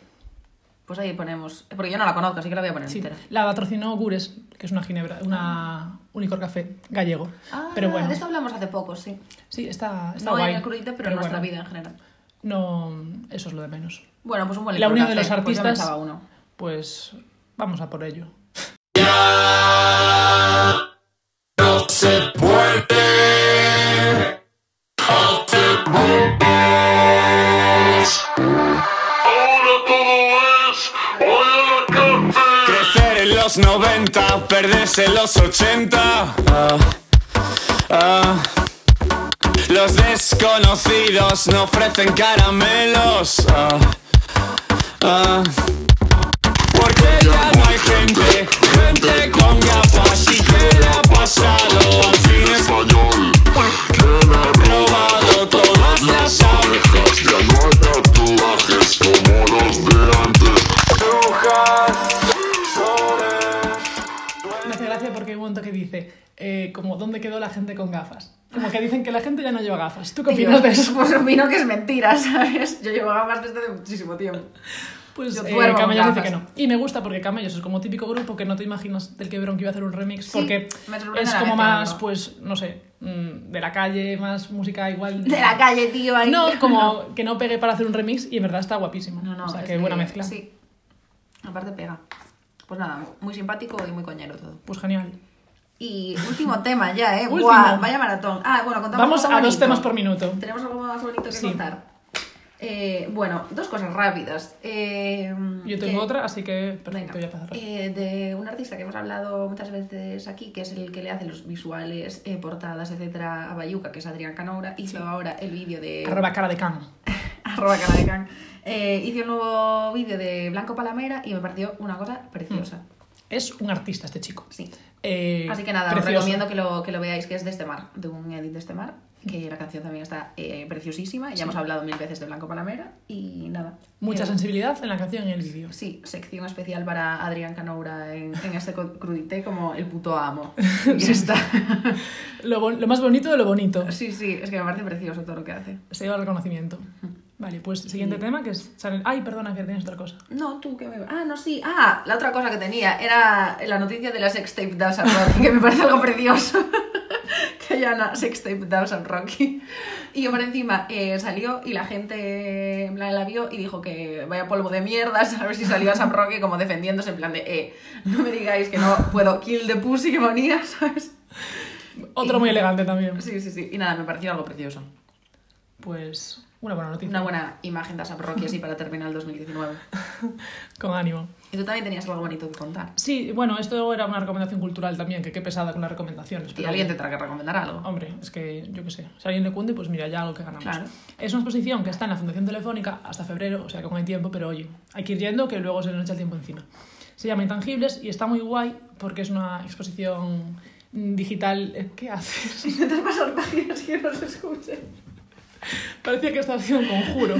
Pues ahí ponemos... Porque yo no la conozco, así que la voy a poner sí. entera. La patrocinó Gures, que es una ginebra, una un licor café gallego. Ah, pero bueno, de esto hablamos hace poco, sí. sí, está, está no guay. en el crudite, pero, en nuestra bueno, vida en general. No, eso es lo de menos. Bueno, pues un buen La unión de los pues artistas- echaba uno. Pues vamos a por ello. No se puede. Los 90, perderse en los 80. Ah, ah. Los desconocidos no ofrecen caramelos. Ah. Porque ya no hay gente, gente con gafas. ¿Y qué le ha pasado al Español. ¿Quién ha robado todas las abejas? Ya no hay tatuajes como los de antes. Brujas, hay un momento que dice, eh, como, ¿dónde quedó la gente con gafas? Como que dicen que la gente ya no lleva gafas. ¿Tú qué Tío, opinas de eso? Pues opino que es mentira, ¿sabes? Yo llevo gafas desde hace muchísimo tiempo. Pues Yo eh, Camellos dice que no. Y me gusta porque Camellos es como típico grupo que no te imaginas del que Bronco iba a hacer un remix. Sí, porque es como más, ¿no? pues, no sé, mm, de la calle, más música igual. De la calle, tío, ahí. No, como que no pegue para hacer un remix y en verdad está guapísimo. No, no, o sea, es que buena mezcla. Sí. Aparte pega. Pues nada, muy simpático y muy coñero todo. Pues genial. Y último tema ya, ¿eh? Último. Buah, vaya maratón. Ah, bueno, contamos Vamos algo a dos bonito. temas por minuto. ¿Tenemos algo más bonito que Sí. contar? Eh, bueno, dos cosas rápidas. Eh, Yo tengo que- otra, así que perfecto, Venga, voy a pasar. eh, de un artista que hemos hablado muchas veces aquí, que es el que le hace los visuales, eh, portadas, etcétera, a Bayuca, que es Adrián Canoura, hizo ahora el vídeo de... Arroba cara de can. arroba cara de can. Eh, hizo un nuevo vídeo de Blanco Palamera y me pareció una cosa preciosa. Es un artista este chico. Sí. Eh, Así que nada, os precioso. recomiendo que lo, que lo veáis, que es de este mar, de un edit de este mar. Que la canción también está eh, preciosísima. Ya hemos hablado mil veces de Blanco Panamera y nada. Mucha Eh, sensibilidad en la canción y en el vídeo. Sí, sección especial para Adrián Canoura en, en este crudité como el puto amo. Y ya está. Lo, lo más bonito de lo bonito. Sí, sí, es que me parece precioso todo lo que hace. Se lleva el reconocimiento. Vale, pues siguiente tema que es... Chanel- Ay, perdona, que tienes otra cosa. No, tú que me... Ah, no, sí. Ah, la otra cosa que tenía era la noticia de la sextape de que me parece algo precioso. que haya una sextape de Awesome Rocky. Y yo por encima eh, salió y la gente en plan la vio y dijo que vaya polvo de mierda, ¿sabes? Si salió Awesome Rocky como defendiéndose en plan de, eh, no me digáis que no puedo kill the pussy que ponía, ¿sabes? Otro muy elegante también. Sí, sí, sí. Y nada, me pareció algo precioso. Pues una buena noticia. Una buena imagen de Rocky así para terminar el 2019. Con ánimo. Y tú también tenías algo bonito que contar. Sí, bueno, esto era una recomendación cultural también, que qué pesada con las recomendaciones. Y pero- alguien tendrá que recomendar algo. Hombre, es que yo qué sé, si a alguien le cunde, pues mira, ya algo que ganamos. Claro. Es una exposición que está en la Fundación Telefónica hasta febrero, o sea que aún hay tiempo, pero oye, hay que ir yendo que luego se nos echa el tiempo encima. Se llama Intangibles y está muy guay porque es una exposición digital. ¿Qué haces? Intentas pasar páginas que no se escuchen. Parecía que estaba haciendo un conjuro.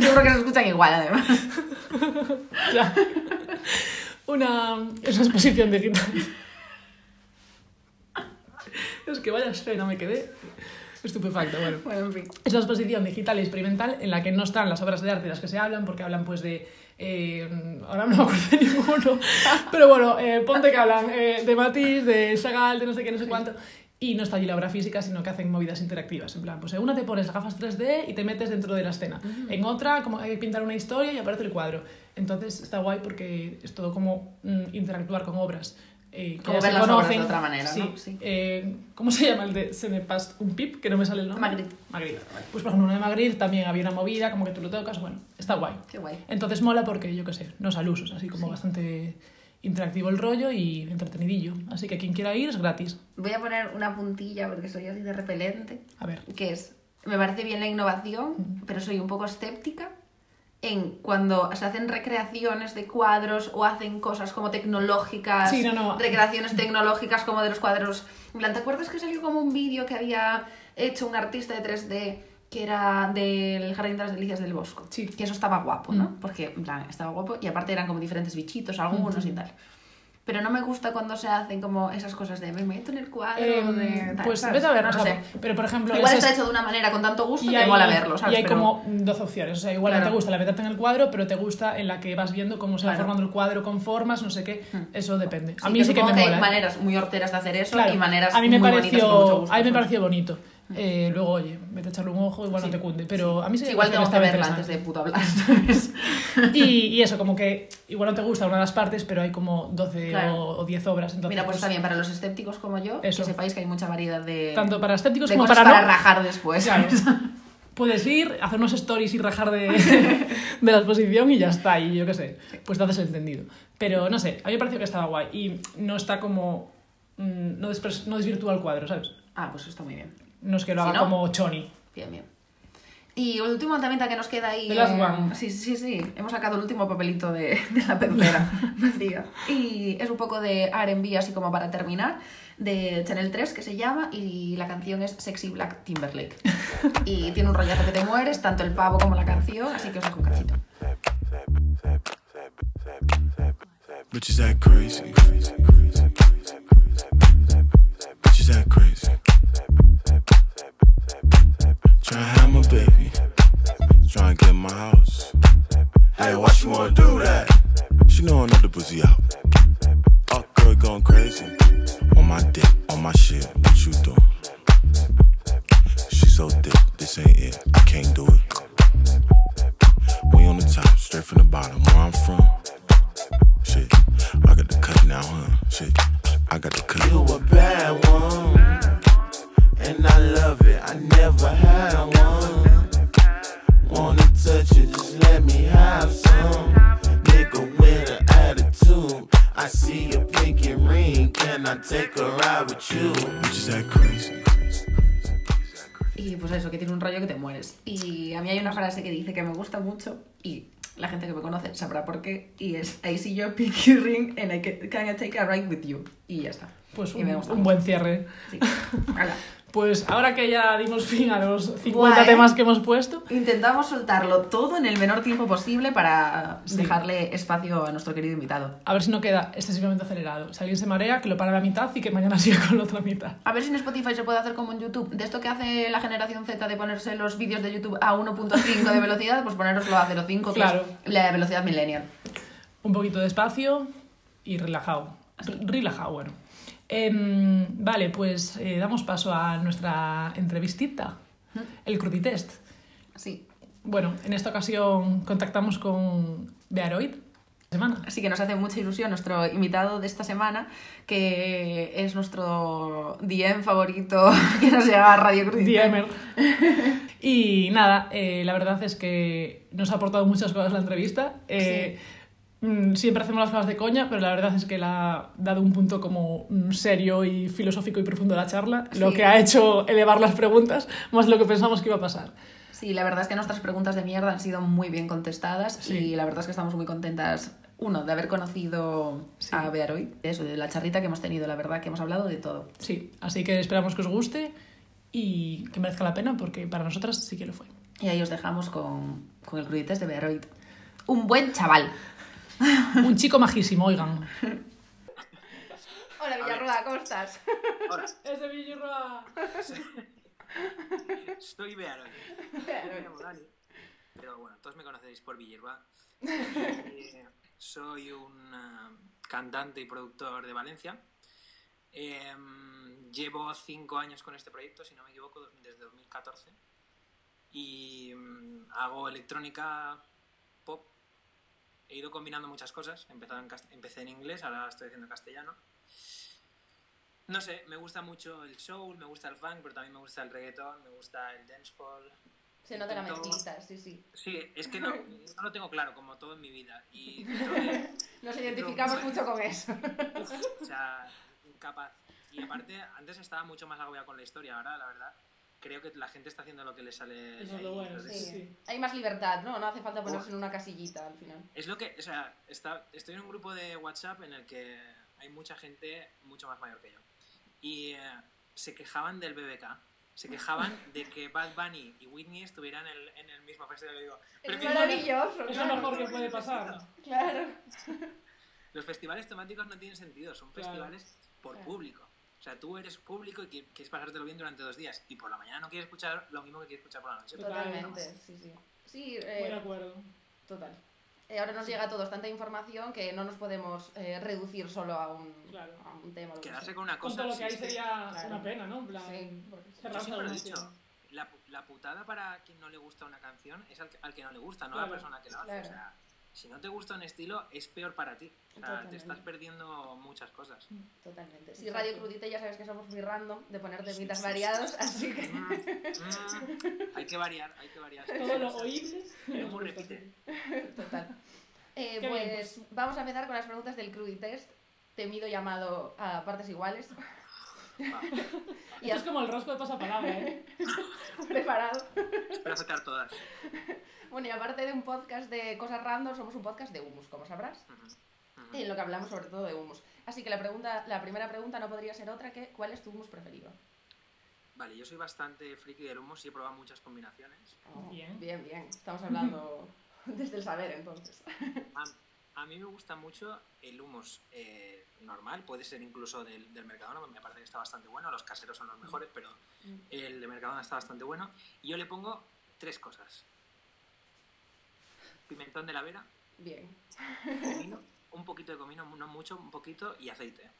Seguro que se escuchan igual, además. Ya. Una, es una exposición digital. Es que vaya escena, me quedé estupefacta. Bueno, Bueno, en fin. es una exposición digital y experimental en la que no están las obras de arte de las que se hablan, porque hablan pues de... eh, ahora no me acuerdo de ninguno, pero bueno, eh, ponte que hablan eh, de Matisse, de Chagall, de no sé qué, no sé cuánto, y no está allí la obra física, sino que hacen movidas interactivas, en plan, pues en una te pones las gafas 3D y te metes dentro de la escena, en otra como hay que pintar una historia y aparece el cuadro, entonces está guay porque es todo como mm, interactuar con obras. eh, Como ya ver se las obras conocen. de otra manera, Sí. ¿no? Sí. Eh, ¿Cómo se llama el de Se me pasa un pip? Que no me sale el nombre. Magritte. Magritte. Pues por ejemplo, uno de Magritte también había una movida, como que tú lo tocas, bueno, está guay. Qué guay. Entonces mola porque, yo qué sé, no al uso, es así como bastante interactivo el rollo y entretenidillo. Así que quien quiera ir es gratis. Voy a poner una puntilla porque soy así de repelente. A ver. Que es, me parece bien la innovación, pero soy un poco escéptica en cuando se hacen recreaciones de cuadros o hacen cosas como tecnológicas, Sí, no, no. recreaciones tecnológicas como de los cuadros. En plan, ¿te acuerdas que salió como un vídeo que había hecho un artista de 3D que era del Jardín de las Delicias del Bosco? Sí. Que eso estaba guapo, ¿no? Porque, en plan, estaba guapo y aparte eran como diferentes bichitos, algunos y tal. Pero no me gusta cuando se hacen como esas cosas de me meto en el cuadro Em, de tal, pues ¿sabes? vete a ver, no sé. pero por ejemplo... Igual está es- hecho de una manera con tanto gusto y que hay, mola verlo, ¿sabes? y hay Pero- como 12 opciones. O sea, igual no Claro. te gusta la meterte en el cuadro, pero te gusta en la que vas viendo cómo se va Claro. formando el cuadro con formas, no sé qué. Eso depende. A Sí, mí que sí que me mola. hay ¿eh? maneras muy horteras de hacer eso Claro, y maneras a mí me muy bonitas pareció, con mucho gusto, a mí me pareció bonito. Eh, luego, oye, vete a echarle un ojo, igual no te cunde. Pero a mí sí Sí, igual tengo que verla antes de puto hablar. Y, y eso, como que igual no te gusta una de las partes, pero hay como 12 Claro. o, o 10 obras. Entonces, Mira, pues está bien, para los escépticos como yo, Eso. que sepáis que hay mucha variedad de, Tanto para escépticos como para para, no. rajar después. Claro. Puedes ir, hacer unos stories y rajar de, de la exposición y ya está, y yo qué sé, pues te haces el entendido. Pero no sé, a mí me pareció que estaba guay y no está como. mm, No, no desvirtúa el cuadro, ¿sabes? Ah, pues está muy bien. No es que lo Si haga no- como Choni. Bien, bien. Y el último también que nos queda ahí. The last eh, one. Sí, sí, sí. Hemos sacado el último papelito de, de la pecera. Y es un poco de RB, así como para terminar, de Channel 3, que se llama, y la canción es Sexy Black Timberlake. Y tiene un rollazo que te mueres, tanto el pavo como la canción, así que os dejo un cachito. Bitches act crazy. Bitches act crazy. In my house. Hey, why she wanna do that? She know another pussy out. Oh, girl going crazy. On my dick, on my shit. What you doing? She so thick, this ain't it. I can't do it. We on the top, straight from the bottom. Where I'm from. Shit, I got the cut now, huh? Shit, I got the cut. You a bad one, and I love it. I never had one. Wanna touch it, just let me have some. Nigga with an attitude. I see your pinky ring. Can I take a ride with you? Bitches that crazy. Y pues eso, que tiene un rollo que te mueres. Y a mí hay una frase que dice que me gusta mucho y la gente que me conoce sabrá por qué. Y es I see your pinky ring and I can, can I take a ride with you. Y ya está. Pues Y un, me gusta un buen cierre. Sí. Pues ahora que ya dimos fin a los 50 Buah, ¿eh? temas que hemos puesto, Intentamos soltarlo todo en el menor tiempo posible para Sí. dejarle espacio a nuestro querido invitado. a ver si no queda excesivamente acelerado. Si alguien se marea, que lo para a la mitad y que mañana siga con la otra mitad. A ver si en Spotify se puede hacer como en YouTube. De esto que hace la generación Z de ponerse los vídeos de YouTube a 1.5 de velocidad, pues poneroslo a 0.5, que Claro. es la velocidad millennial. Un poquito de espacio y relajado. Relajado, bueno. Em, vale, pues eh, damos paso a nuestra entrevistita, el cruditest. Sí. Bueno, en esta ocasión contactamos con Bearoid. Semana. Así que nos hace mucha ilusión nuestro invitado de esta semana, que es nuestro DM favorito que nos llega a Radio Cruz. DMer. Y nada, eh, la verdad es que nos ha aportado muchas cosas la entrevista. Eh, mm, Siempre hacemos las cosas de coña, pero la verdad es que le ha dado un punto como mm, serio y filosófico y profundo a la charla, lo Sí. que ha hecho elevar las preguntas más lo que pensamos que iba a pasar. Sí, la verdad es que nuestras preguntas de mierda han sido muy bien contestadas Sí. y la verdad es que estamos muy contentas, uno, de haber conocido Sí. a Bearoid, de eso, de la charrita que hemos tenido, la verdad que hemos hablado de todo. Sí, así que esperamos que os guste y que merezca la pena porque para nosotras sí que lo fue. Y ahí os dejamos con, con el crudites de Bearoid. Un buen chaval. Un chico majísimo, oigan. Hola Villarroda, ¿cómo estás? Hola, Es de Villarroa. soy Bearoy. Dani, pero bueno, todos me conoceréis por Villerba. Eh, soy un eh, cantante y productor de Valencia. Eh, llevo cinco años con este proyecto, si no me equivoco, desde 2014. Y mm, hago electrónica pop. He ido combinando muchas cosas. Empezado en cast- empecé en inglés, ahora estoy haciendo castellano. No sé, me gusta mucho el soul, me gusta el funk, pero también me gusta el reggaeton, me gusta el dancehall. Se nota la mezclita, sí, sí. Sí, es que no, no lo tengo claro, como todo en mi vida. Y de- Nos identificamos mucho con eso. o sea, incapaz. Y aparte, antes estaba mucho más agobiado con la historia, ahora la verdad, creo que la gente está haciendo lo que le sale. Eso es lo bueno, entonces- sí, sí. Hay más libertad, ¿no? No hace falta ponerse en una casillita al final. Es lo que, o sea, está, estoy en un grupo de WhatsApp en el que hay mucha gente mucho más mayor que yo. Y eh, se quejaban del BBK. Se quejaban de que Bad Bunny y Whitney estuvieran en el, en el mismo festival. Y digo, ¿pero qué maravilloso, Es lo mejor que puede pasar. Claro. Los festivales temáticos no tienen sentido, son Claro. festivales por Claro. público. O sea, tú eres público y qui- quieres pasártelo bien durante dos días y por la mañana no quieres escuchar lo mismo que quieres escuchar por la noche. Totalmente, sí, sí. Sí, Muy eh, de acuerdo. total. Eh, ahora nos llega a todos tanta información que no nos podemos eh, reducir solo a un, Claro. a un tema. que Quedarse con una Con cosa. todo lo que hay sería Claro. una pena, ¿no? Plan, Sí. Yo siempre la lo he dicho, la, pu- la putada para quien no le gusta una canción es al que, al que no le gusta, no a la persona que la hace. Claro. O sea, si no te gusta un estilo, es peor para ti. O sea, Totalmente. te estás perdiendo muchas cosas. Totalmente. Sí. Radio Crudita ya sabes que somos muy random de poner temitas Sí, sí, variados, sí, así que... Mm, mm, hay que variar, hay que variar. Todo lo oíble. Es nos muy gusta, repite. Total. Eh, bien, pues vamos a empezar con las preguntas del Cruditest, temido llamado a partes iguales. Y Esto es como el rosco de pasapalabra, ¿eh? preparado. espero sacar todas. Bueno, y aparte de un podcast de cosas random, somos un podcast de humus, como sabrás, ujú. en lo que hablamos sobre todo de humus. Así que la, pregunta, la primera pregunta no podría ser otra que ¿cuál es tu humus preferido? Vale, yo soy bastante friki del humo, sí he probado muchas combinaciones. Oh, Bien. Bien, bien. Estamos hablando desde el saber, entonces. A, a mí me gusta mucho el humus eh, normal, puede ser incluso del, del Mercadona, me parece que está bastante bueno, los caseros son los mejores, pero Mm. el de Mercadona está bastante bueno. Y yo le pongo tres cosas. Pimentón de la vera, Bien. comino, un poquito de comino, no mucho, un poquito, y aceite.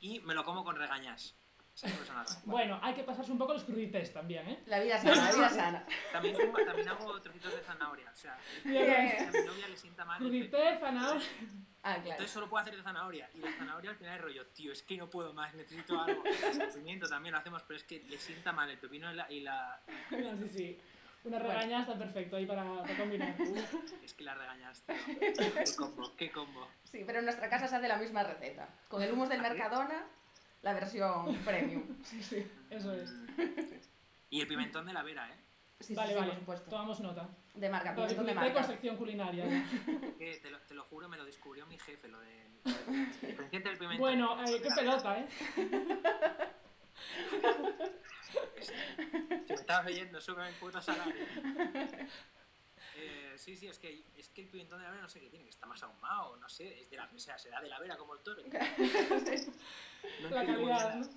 Y me lo como con regañas. Bueno, hay que pasarse un poco los cruditest también, ¿eh? La vida sana, la vida sana. También, tengo- también hago trocitos de zanahoria. O sea, Bien. a mi novia le sienta mal. Crudité, zanahoria. Ah, claro. Entonces solo puedo hacer de zanahoria. Y la zanahoria al final es rollo, tío, es que no puedo más, necesito algo. El pimiento también lo hacemos, pero es que le sienta mal el pepino y la. y la- No, sí, sí. Una regaña está perfecto ahí para, para combinar. es que la regañas, tío. Qué combo, qué combo. Sí, pero en nuestra casa se hace la misma receta. Con el humus del Mercadona, la versión premium. Sí, sí. Eso es. Y el pimentón de la vera, ¿eh? Sí, vale, sí, vale, por supuesto. tomamos nota. De marca, pimentón de marca. sección culinaria. Te, lo, te lo juro, me lo descubrió mi jefe, lo de... Del pimentón. bueno, eh, qué pelota, ¿eh? Si me estabas oyendo, súbeme el puto salario. Eh, sí, sí, es que, es que el pimentón de la vera no sé qué tiene, que está más ahumado, no sé, es de la, o sea, será de la vera como el toro. No La calidad, bien,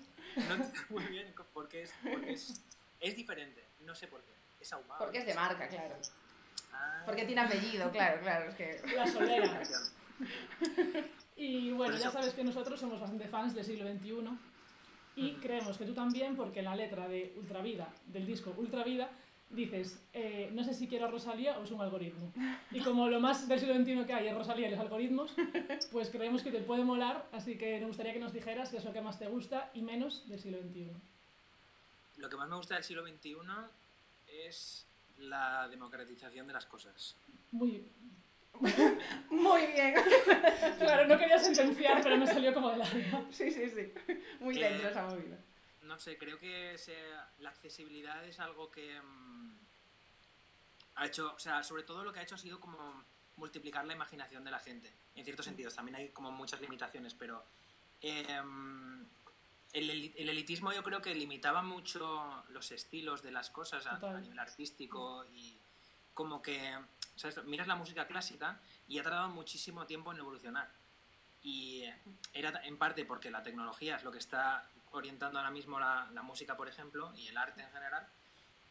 ¿no? no muy bien por qué es, porque es, es diferente, no sé por qué, es ahumado. Porque es de marca, claro. Ah, Porque tiene apellido, claro, claro. Es que... La solera. Y bueno, ya sabes que nosotros somos bastante fans del siglo XXI y creemos que tú también, porque en la letra de Ultravida, del disco Ultravida, dices, eh, no sé si quiero a Rosalía o es un algoritmo. Y como lo más del siglo XXI que hay es Rosalía y los algoritmos, pues creemos que te puede molar, así que nos gustaría que nos dijeras qué es lo que más te gusta y menos del siglo XXI. Lo que más me gusta del siglo XXI es la democratización de las cosas. Muy... Muy bien. Claro, no quería sentenciar, pero me salió como del alma. Sí, sí, sí. Muy Que- dentro esa movida. No sé, creo que se- la accesibilidad es algo que mm, ha hecho, o sea, sobre todo lo que ha hecho ha sido como multiplicar la imaginación de la gente, en ciertos sentidos. También hay como muchas limitaciones, pero eh, mm, el, eli- el elitismo yo creo que limitaba mucho los estilos de las cosas a nivel artístico y como que, ¿sabes? Miras la música clásica y ha tardado muchísimo tiempo en evolucionar. Y era en parte porque la tecnología es lo que está orientando ahora mismo la, la música, por ejemplo, y el arte en general,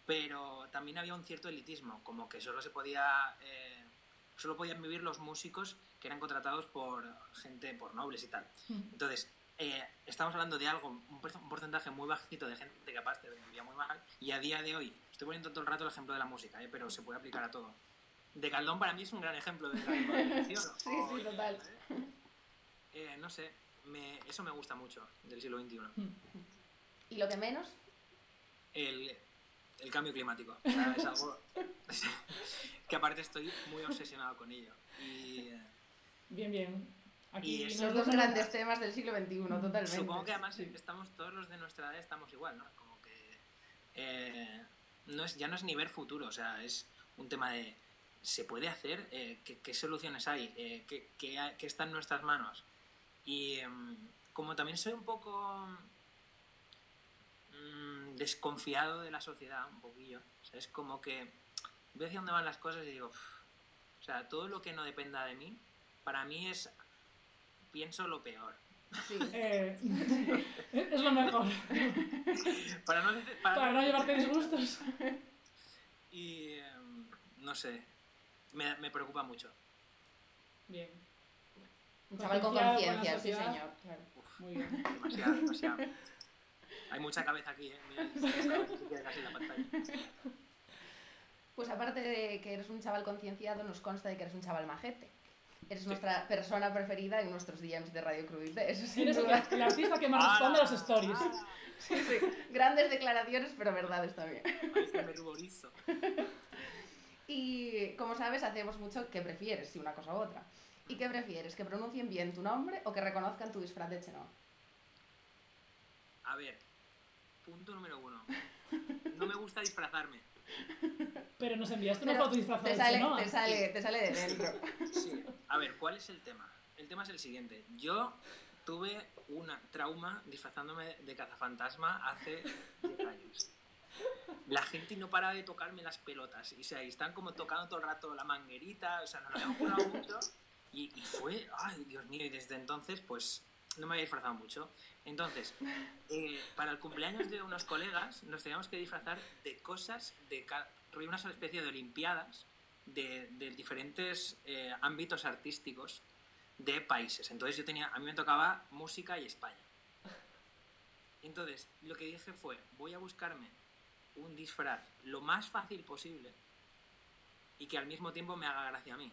pero también había un cierto elitismo, como que solo se podía, eh, solo podían vivir los músicos que eran contratados por gente, por nobles y tal. Entonces, eh, estamos hablando de algo, un, por- un porcentaje muy bajito de gente que aparte vivía muy mal, y a día de hoy, estoy poniendo todo el rato el ejemplo de la música, eh, pero se puede aplicar a todo. De Caldón para mí es un gran ejemplo de la. Sí, sí, total. Eh, no sé, me, eso me gusta mucho del siglo XXI. ¿Y lo que menos? El, el cambio climático. Es algo que aparte estoy muy obsesionado con ello. Y eh, Bien, bien. Aquí Y Los dos grandes temas del siglo XXI, totalmente. supongo que además Sí. estamos todos los de nuestra edad estamos igual, ¿no? Como que eh, no es, ya no es ni ver futuro, o sea, es un tema de ¿se puede hacer? Eh, ¿qué, qué soluciones hay? Eh, ¿qué, qué qué está en nuestras manos? Y em, como también soy un poco mm, desconfiado de la sociedad, un poquillo, o sea, es como que veo hacia dónde van las cosas y digo, "Uf". o sea, todo lo que no dependa de mí, para mí es, pienso lo peor. Sí. Eh, es lo mejor. Para no, para Para no llevarte disgustos. Y em, no sé, me, me preocupa mucho. Bien. Un chaval con Concienciado, conciencia, sí, señor. Claro. Muy bien. Demasiado, demasiado. Hay mucha cabeza aquí, ¿eh? Mira, casi en la pantalla. Pues aparte de que eres un chaval concienciado, nos consta de que eres un chaval majete. Eres nuestra persona preferida en nuestros DMs de Radio Crudite, eso sin Eres el, duda. el artista que más responde a los stories. Sí, sí. Grandes declaraciones, pero verdades también. Se me ruborizo. Y como sabes, hacemos mucho que prefieres, si una cosa u otra. ¿Y qué prefieres? ¿Que pronuncien bien tu nombre o que reconozcan tu disfraz de Chenoa? A ver, punto número uno. No me gusta disfrazarme. Pero nos enviaste una foto disfrazada te de sale, Chenoa. te, sale, te sale de dentro. Sí. A ver, ¿cuál es el tema? El tema es el siguiente. Yo tuve un trauma disfrazándome de cazafantasma hace 10 años. La gente no paraba de tocarme las pelotas. Y, o sea, están como tocando todo el rato la manguerita. O sea, nos lo habíamos mucho. Y, fue, ay, Dios mío, y desde entonces, pues, no me había disfrazado mucho. Entonces, eh, para el cumpleaños de unos colegas, nos teníamos que disfrazar de cosas, de una especie de olimpiadas de, de diferentes eh, ámbitos artísticos de países. Entonces yo tenía, a mí me tocaba música y España. Entonces, lo que dije fue, voy a buscarme un disfraz lo más fácil posible y que al mismo tiempo me haga gracia a mí.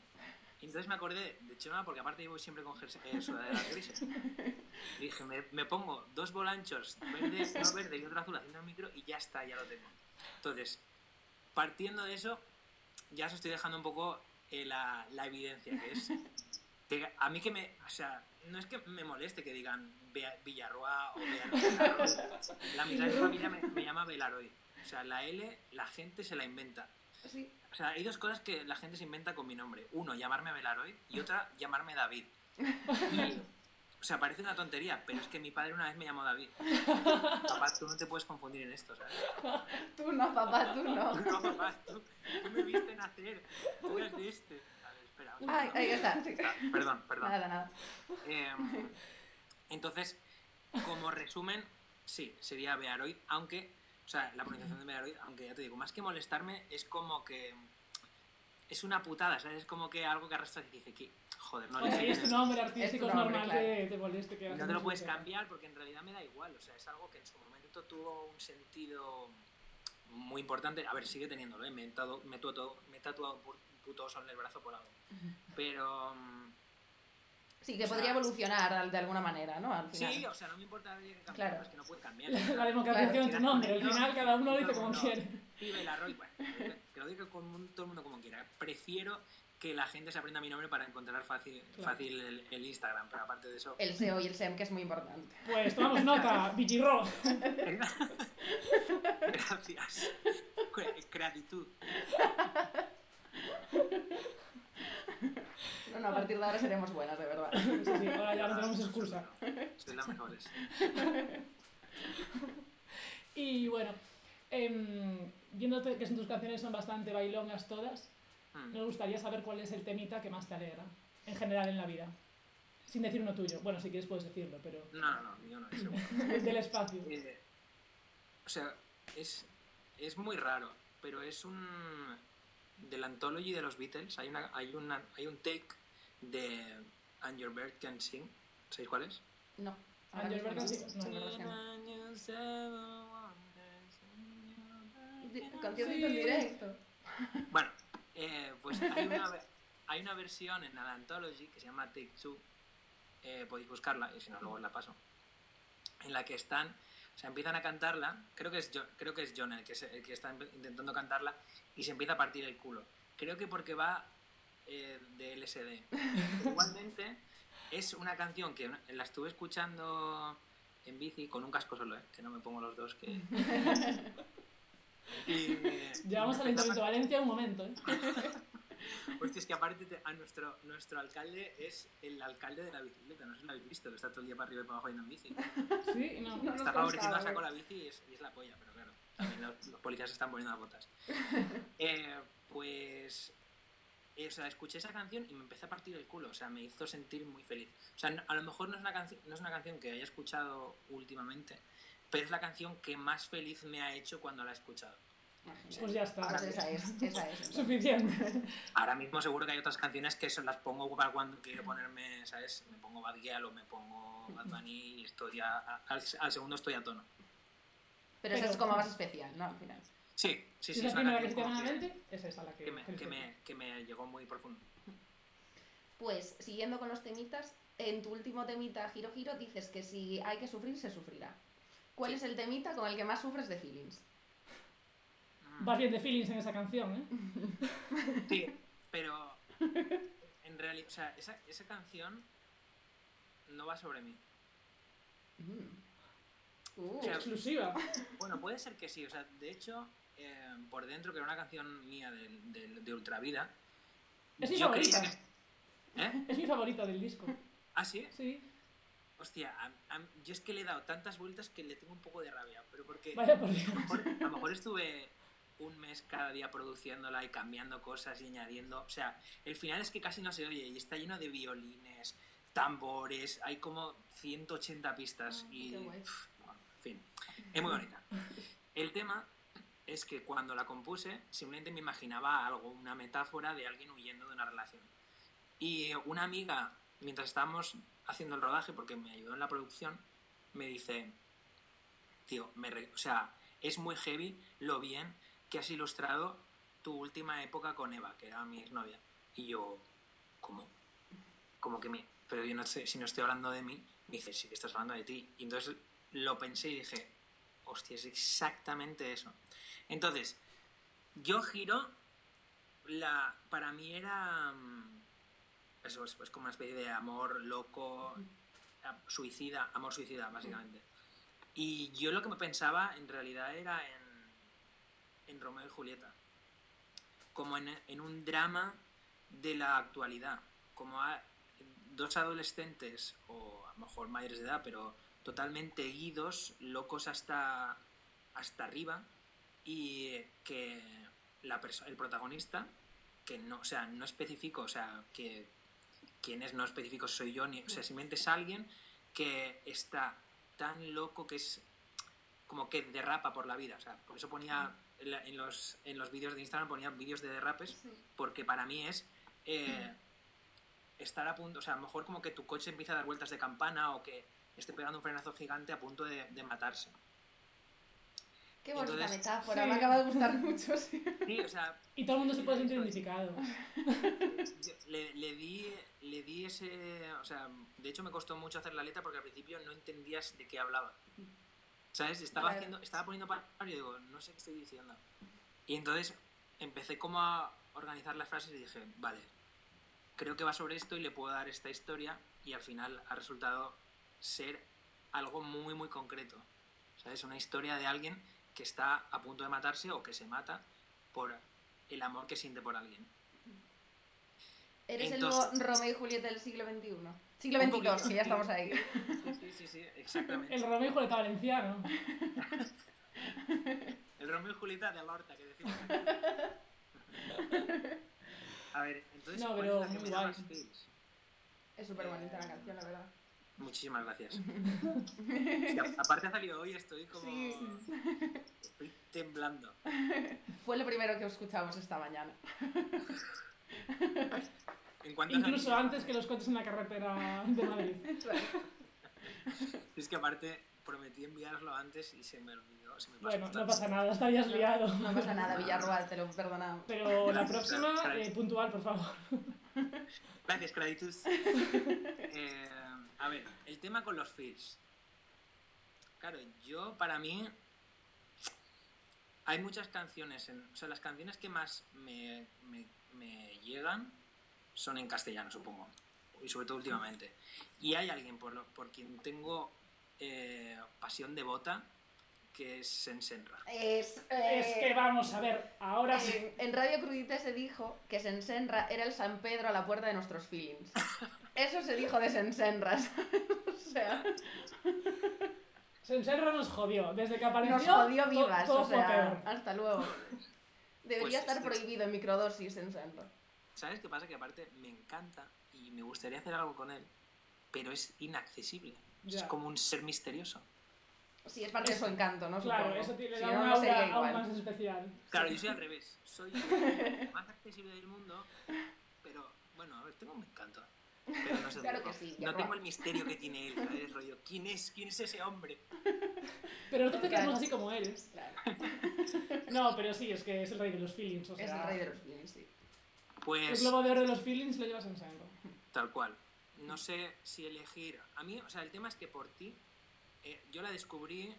Entonces me acordé de Chema porque aparte yo voy siempre con eh, sudaderas grises. Dije, me, me pongo dos volanchos, verde, uno verde y otro azul haciendo el micro y ya está, ya lo tengo. Entonces, partiendo de eso, ya os estoy dejando un poco eh, la, la evidencia, que es a mí que me, o sea, no es que me moleste que digan Villarroa o Belaroy. La mitad de mi familia me, me llama Belaroy. O O sea, la L, la gente se la inventa. Sí. O sea, hay dos cosas que la gente se inventa con mi nombre. Uno, llamarme Belaroy y otra, llamarme David. Y, o sea, parece una tontería, pero es que mi padre una vez me llamó David. Papá, tú no te puedes confundir en esto, ¿sabes? Tú no, papá, tú no. No, papá, tú, tú me viste nacer. Tú eres de este. A ver, espera. Ay, ahí está. Ah, Perdón, perdón. Nada, nada. Eh, entonces, como resumen, sí, sería Bearoid, aunque, o sea, la pronunciación de Bearoid, aunque ya te digo, más que molestarme, es como que es una putada, ¿sabes? Es como que algo que arrastras y dice que, joder, no le sé es tu nombre artístico, Es nombre, normal claro. que te moleste. Que no te lo puedes cambiar porque en realidad me da igual, o sea, es algo que en su momento tuvo un sentido muy importante, a ver, sigue teniéndolo, ¿eh? me, he tatuado, me, he tatuado, me he tatuado puto oso en el brazo por algo, pero... Sí, que O sea, podría evolucionar de alguna manera, ¿no? Al final. Sí, o sea, no me importa que cambie, Claro. es que no puede cambiar. La democratización de tu nombre, al final cada uno lo dice como quiere. Y Belarroy, bueno, que lo diga con todo el mundo como quiera. Prefiero que la gente se aprenda mi nombre para encontrar fácil, Claro. fácil el, el Instagram, pero aparte de eso... El SEO y el SEM, que es muy importante. Pues tomamos nota, Vigirro. Gracias. Gratitud. No, no, a partir de ahora seremos buenas, de verdad. Sí, sí, ahora ya no tenemos excusa. Soy la mejores. Y bueno, em, viéndote que son tus canciones son bastante bailongas todas, Mm. me gustaría saber cuál es el temita que más te alegra, en general en la vida. Sin decir uno tuyo. Bueno, si quieres puedes decirlo, pero No, no, no, yo no, seguro. del espacio. Eh, o sea, es, es muy raro, pero es un... Del Anthology de los Beatles hay, una, hay, una, hay un take de And Your Bird Can Sing. ¿Sabéis cuál es? No. Ahora yo mismo creo que sí. no, No, la verdad es que no. Di- Bueno, Concierto en directo. eh, pues hay una, hay una versión en la Anthology que se llama Take Two, eh, podéis buscarla y si no luego os la paso, en la que están, o sea, empiezan a cantarla, creo que es, Jo- creo que es John el que, se- el que está intentando cantarla y se empieza a partir el culo. Creo que porque va eh, de LSD. Igualmente es una canción que la estuve escuchando en bici con un casco solo, ¿eh? que no me pongo los dos, que... Y, Llevamos al de Valencia un momento, ¿eh? Hostia, es que aparte te- a nuestro, nuestro alcalde es el alcalde de la bicicleta, no sé si lo habéis visto, que está todo el día para arriba y para abajo yendo en bici. Sí, no. Está favoreciendo saco la bici y es, y es la polla, pero claro, también los, los policías se están poniendo las botas. Eh, pues, eh, o sea, escuché esa canción y me empecé a partir el culo, o sea, me hizo sentir muy feliz. O sea, no- a lo mejor no es una, canción no es una canción que haya escuchado últimamente, pero es la canción que más feliz me ha hecho cuando la he escuchado. Pues ya está. Pues esa es, esa es. Suficiente. Ahora mismo seguro que hay otras canciones que se las pongo para cuando quiero ponerme, ¿sabes? Me pongo Bad Gyal o me pongo Bad Bunny y estoy a- al, al segundo estoy a tono. Pero esa es como más especial, ¿no? Al final. Sí, sí, sí. es la primera que te la mente, es esa la que... que, me, que que, me, que me llegó muy profundo. Pues, siguiendo con los temitas, en tu último temita, Giro Giro, dices que si hay que sufrir, se sufrirá. ¿Cuál Sí. es el temita con el que más sufres de feelings? Vas bien de feelings en esa canción, ¿eh? Sí, pero en realidad, o sea, esa, esa canción no va sobre mí. Uh, O sea, Exclusiva. Bueno, puede ser que sí, o sea, de hecho, eh, por dentro, que era una canción mía del- del- de, Ultravida, Es mi yo creía favorita. que... ¿Eh? Es mi favorita del disco. ¿Ah, sí? Sí. Hostia, a- a- yo es que le he dado tantas vueltas que le tengo un poco de rabia, pero porque Vaya por Dios. a lo mejor, a lo mejor estuve un mes cada día produciéndola y cambiando cosas y añadiendo, o sea, el final es que casi no se oye y está lleno de violines, tambores, hay como 180 pistas Ah, y... qué guay. pf, bueno, en fin, es muy bonita. El tema es que cuando la compuse simplemente me imaginaba algo, una metáfora de alguien huyendo de una relación. Y una amiga, mientras estábamos haciendo el rodaje, porque me ayudó en la producción, me dice, tío, me re- o sea, es muy heavy lo bien que has ilustrado tu última época con Eva, que era mi exnovia. Y yo, ¿cómo? Como que mi... Pero yo no sé, si no estoy hablando de mí, me dice, sí que estás hablando de ti. Y entonces lo pensé y dije, hostia, es exactamente eso. Entonces, yo giro, la, para mí era... mm, Eso es pues, como una especie de amor loco, suicida, amor suicida, básicamente. Y yo lo que me pensaba en realidad era en, en Romeo y Julieta, como en, en un drama de la actualidad, como a dos adolescentes, o a lo mejor mayores de edad, pero totalmente idos, locos hasta, hasta arriba, y que la el protagonista, que no, o sea, no especifico, o sea, que quien es no específico soy yo, ni, o sea, simplemente es alguien que está tan loco que es como que derrapa por la vida, o sea, por eso ponía en, la- en los, en los vídeos de Instagram ponía vídeos de derrapes, porque para mí es eh, estar a punto, o sea, a lo mejor como que tu coche empieza a dar vueltas de campana o que esté pegando un frenazo gigante a punto de, de matarse. Qué bonita Entonces- metáfora, Sí. me acaba de gustar mucho. Sí. Sí, o sea, Y todo el mundo se puede sentir identificado. le, le di le di ese o sea de hecho me costó mucho hacer la letra porque al principio no entendías de qué hablaba sabes estaba haciendo estaba poniendo palabras y digo no sé qué estoy diciendo. Y entonces empecé como a organizar las frases y dije vale creo que va sobre esto y le puedo dar esta historia y al final ha resultado ser algo muy muy concreto. Sabes una historia de alguien que está a punto de matarse o que se mata por el amor que siente por alguien. Eres Entonces- el nuevo Romeo y Julieta del siglo XXI. Siglo XXII, poquito. que ya estamos ahí. Sí, sí, sí, sí, exactamente. El Romeo y Julieta valenciano. El Romeo y Julieta de Lorta, que decimos. A ver, entonces, No, ¿cuál pero es la que más? Es súper bonita la canción, la verdad. Muchísimas gracias. Aparte ha salido hoy, estoy como... Sí. Estoy temblando. Fue lo primero que escuchamos esta mañana. En Incluso antes que los coches en la carretera de Madrid. Es que aparte prometí enviarlo antes y se me olvidó. Se me pasó Bueno, no pasa nada, estarías liado. No pasa nada, Villarroel, te lo perdonamos. Pero la próxima, eh, puntual, por favor. Gracias, Creditus. Eh, a ver, el tema con los feels. Claro, yo, para mí, hay muchas canciones, en, o sea, las canciones que más me, me- me llegan son en castellano, supongo, y sobre todo últimamente. Y hay alguien por, lo- por quien tengo eh, pasión devota, que es Sensenra. Es, Es que vamos a ver, ahora sí. En, en Radio Crudite se dijo que Sensenra era el San Pedro a la puerta de nuestros feelings. Eso se dijo de Sensenra. O sea, Senserra nos jodió. Desde que apareció. nos jodió to- vivas, todo o sea, peor. hasta luego. Debería Pues estar sí. prohibido en microdosis Sensenra. ¿Sabes qué pasa? Que aparte me encanta y me gustaría hacer algo con él, pero es inaccesible. Es Ya. como un ser misterioso. Sí, es parte de su encanto, ¿no? Claro, Supongo. eso tiene Si da no, un no sería aura aún más especial. Claro, yo soy al revés. Soy el más accesible del mundo, pero bueno, a ver, tengo un encanto. Pero no sé Claro que sí, No tengo el misterio que tiene él, ¿sabes? Rollo, ¿quién es? ¿Quién es ese hombre? Pero nosotros te queremos así como eres. Claro, No, pero sí, es que es el rey de los feelings. O sea, es el rey de los feelings, sí. El Pues globo de oro de los feelings lo llevas en sangre. tal cual. No sé si elegir. A mí, o sea, el tema es que por ti, eh, yo la descubrí,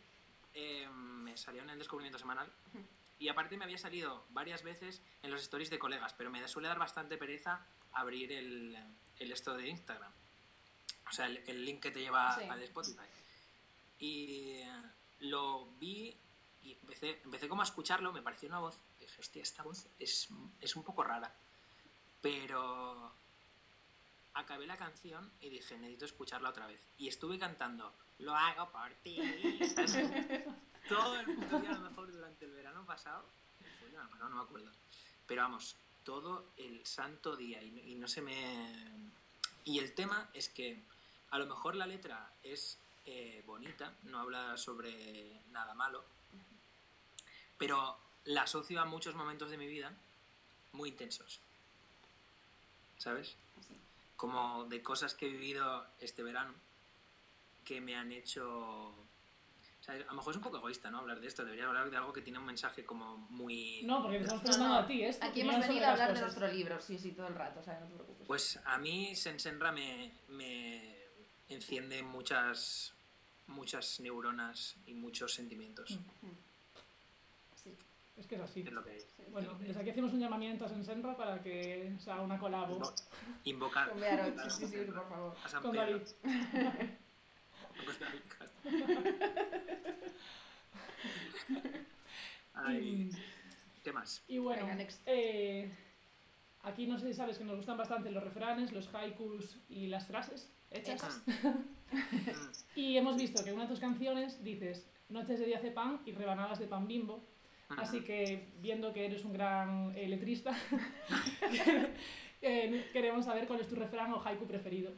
eh, me salió en el descubrimiento semanal. Y aparte me había salido varias veces en los stories de colegas, pero me suele dar bastante pereza abrir el, el esto de Instagram. O sea, el, el link que te lleva Sí. al Spotify. Y eh, lo vi y empecé, empecé como a escucharlo, me pareció una voz. Dije, hostia, esta voz es, es un poco rara. Pero acabé la canción y dije, necesito escucharla otra vez. Y estuve cantando, lo hago por ti. Todo el puto día, a lo mejor durante el verano pasado. pasado, no me acuerdo. Pero vamos, todo el santo día y, no- y no se me... Y el tema es que a lo mejor la letra es eh, bonita, no habla sobre nada malo, pero la asocio a muchos momentos de mi vida muy intensos. ¿Sabes? Como de cosas que he vivido este verano que me han hecho... o sea, a lo mejor es un poco egoísta, ¿no? Hablar de esto. Debería hablar de algo que tiene un mensaje como muy... No, porque te estamos No, preguntando no. a ti esto. Aquí hemos venido a hablar de nuestro libro, sí, sí, todo el rato, o sea, no te preocupes. Pues a mí Sensenra me, me enciende muchas, muchas neuronas y muchos sentimientos. Sí. Es que es así. Es lo que hay. Bueno, desde aquí hacemos un llamamiento a Sensenra para que se haga una colabo Invo- Invocar Con Bearot, a sí, sí, sí, por favor. a San con Pedro. David. Ay, ¿qué más? Y bueno, Venga, next. eh, aquí no sé si sabes que nos gustan bastante los refranes, los haikus y las frases hechas. Hechas. Y hemos visto que en una de tus canciones dices noches de día de pan y rebanadas de pan bimbo. Así que, viendo que eres un gran eh, letrista, eh, queremos saber cuál es tu refrán o haiku preferido.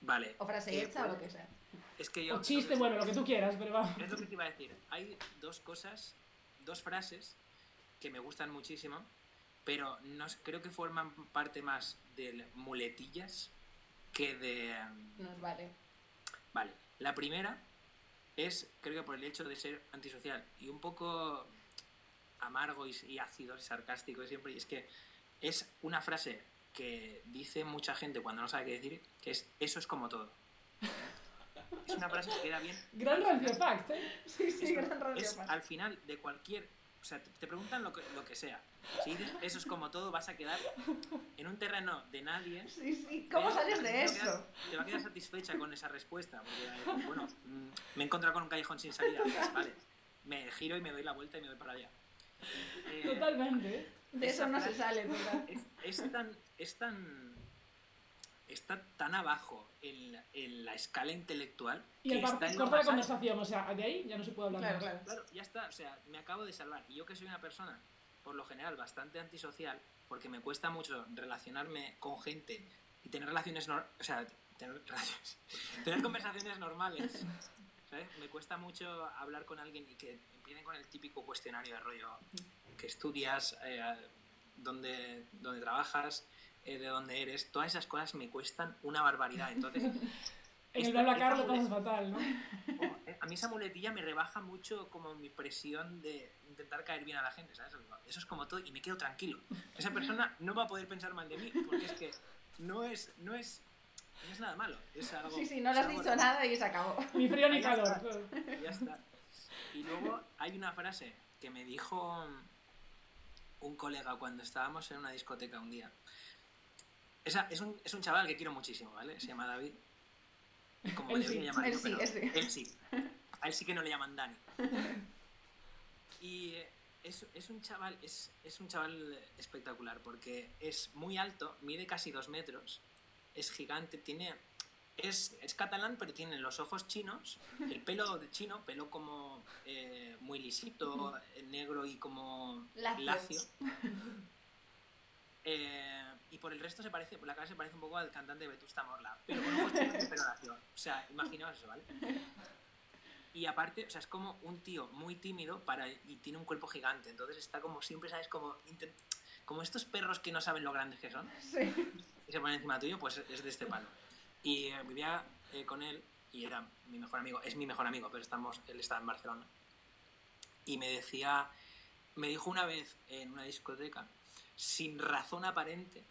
Vale. O frase eh, hecha o pues, lo que sea. Es que yo... O chiste, bueno, lo que tú quieras, pero vamos. Es lo que te iba a decir. Hay dos cosas, dos frases que me gustan muchísimo, pero no, creo que forman parte más de muletillas que de... Nos vale. Vale, la primera es, creo que por el hecho de ser antisocial y un poco amargo y, y ácido y sarcástico y siempre, y es que es una frase que dice mucha gente cuando no sabe qué decir, que es eso es como todo. Es una frase que queda bien. Gran rancio fact, ¿eh? Sí, sí, Es, gran radio. es al final de cualquier. O sea, te, preguntan lo que, lo que sea. Si dices eso es como todo, vas a quedar en un terreno de nadie. Sí, sí. ¿Cómo sales de eso? quedar- Te va a quedar satisfecha con esa respuesta. Porque, bueno, mm, me he encontrado con un callejón sin salida. pues, vale. Me giro y me doy la vuelta y me voy para allá. Eh, Totalmente. De eso no se sale. Es, es tan. Es tan. Está tan abajo en la, en la escala intelectual. Y que el par- está en corta la conversación, o sea, de ahí ya no se puede hablar Claro, más. claro. Claro, ya está, o sea, me acabo de salvar. Y yo que soy una persona, por lo general, bastante antisocial, porque me cuesta mucho relacionarme con gente y tener relaciones, nor- o sea, tener, tener conversaciones normales, ¿sabes? Me cuesta mucho hablar con alguien y que empiecen con el típico cuestionario de rollo que estudias, eh, dónde, dónde trabajas, eh, de dónde eres, todas esas cosas me cuestan una barbaridad. Entonces, En el BlaBlaCar lo pasas fatal, ¿no? Oh, eh, a mí esa muletilla me rebaja mucho como mi presión de intentar caer bien a la gente, ¿sabes? Eso es como todo y me quedo tranquilo. Esa persona no va a poder pensar mal de mí porque es que no es, no es, no es nada malo. Es algo, Sí, sí, no le has dicho nada y se acabó. Ni frío ni calor. está. Ya está. Y luego hay una frase que me dijo un colega cuando estábamos en una discoteca un día. Esa, es, un, es un chaval que quiero muchísimo, ¿vale? Se llama David. Como Él sí, llamar él yo, sí, pero él sí. él sí. A él sí que no le llaman Dani. Y es, es un chaval, es, es un chaval espectacular porque es muy alto, mide casi dos metros, es gigante, tiene. Es, es catalán, pero tiene los ojos chinos, el pelo de chino, pelo como eh, muy lisito, negro y como Lacio. lacio. Eh, y por el resto se parece, por la cara se parece un poco al cantante de Vetusta Morla, pero con ojos chinos y pelo lacio. O sea, imaginaos eso, ¿vale? Y aparte, o sea, es como un tío muy tímido para, y tiene un cuerpo gigante. Entonces está como siempre, ¿sabes? Como, como estos perros que no saben lo grandes que son Sí. Y se ponen encima tuyo, pues es de este palo. Y eh, vivía eh, con él y era mi mejor amigo. Es mi mejor amigo, pero estamos, él está en Barcelona. Y me decía, me dijo una vez en una discoteca, sin razón aparente,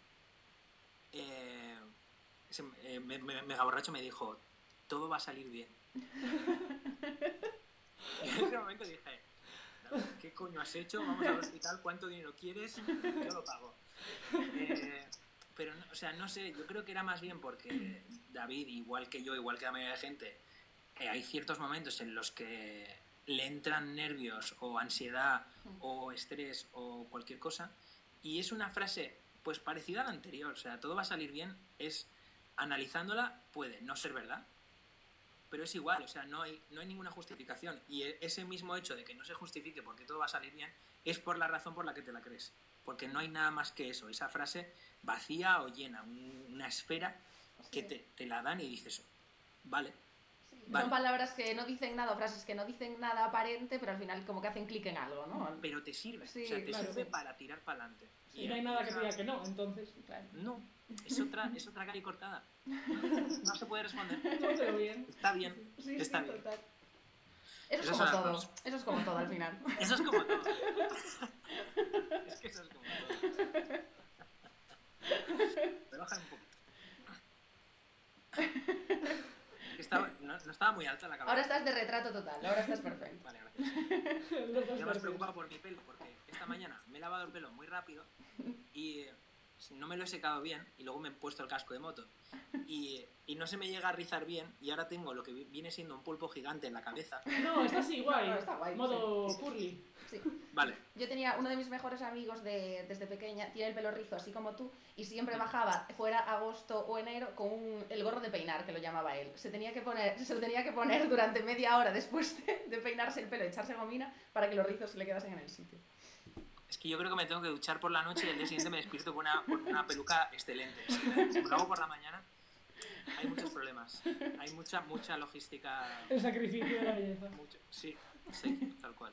eh, me, me, me dijo, todo va a salir bien. y en ese momento dije, ¿qué coño has hecho? Vamos al hospital, ¿cuánto dinero quieres? Yo lo pago. Pero, no- o sea, no sé, yo creo que era más bien porque David, igual que yo, igual que la mayoría de gente, eh, hay ciertos momentos en los que le entran nervios o ansiedad o estrés o cualquier cosa y es una frase pues parecida a la anterior, o sea, todo va a salir bien, es analizándola puede no ser verdad, pero es igual, o sea, no hay, no hay ninguna justificación y e- ese mismo hecho de que no se justifique porque todo va a salir bien es por la razón por la que te la crees, porque no hay nada más que eso, esa frase vacía o llena, un- una esfera que te, te la dan y dices, vale, Sí, Vale. Son palabras que no dicen nada, frases que no dicen nada aparente, pero al final como que hacen clic en algo, ¿no? pero te sirve, Sí, o sea, te claro, sirve sí. para tirar para adelante. Y no hay nada que diga que no, entonces, Claro. No, es otra, es otra cara y cortada. No, no se puede responder. no pero bien. Está bien, Sí, está sí, bien. total. Eso es Esas como las todo. Eso es como todo al final. Eso es como todo. Es que eso es como todo. Rebaja un poquito. Estaba, no, no estaba muy alta la cabeza. Ahora estás de retrato total, ahora estás perfecto. Vale, gracias. Yo perfectos. preocupado por mi pelo, porque esta mañana me he lavado el pelo muy rápido y eh, no me lo he secado bien y luego me he puesto el casco de moto. Y, y no se me llega a rizar bien y ahora tengo lo que vi- viene siendo un pulpo gigante en la cabeza. No, está así, guay. No, no, está guay, Modo sí. curly. Sí. Vale, Yo tenía uno de mis mejores amigos de, desde pequeña, tiene el pelo rizo así como tú, y siempre bajaba, fuera agosto o enero, con un- el gorro de peinar, que lo llamaba él. Se, tenía que poner, se lo tenía que poner durante media hora después de, de peinarse el pelo, echarse gomina, para que los rizos se le quedasen en el sitio. Es que yo creo que me tengo que duchar por la noche y el día siguiente me despierto con una, con una peluca excelente. Si lo hago por la mañana, hay muchos problemas. Hay mucha, mucha logística. El sacrificio de la belleza. Mucho, sí, sí, tal cual.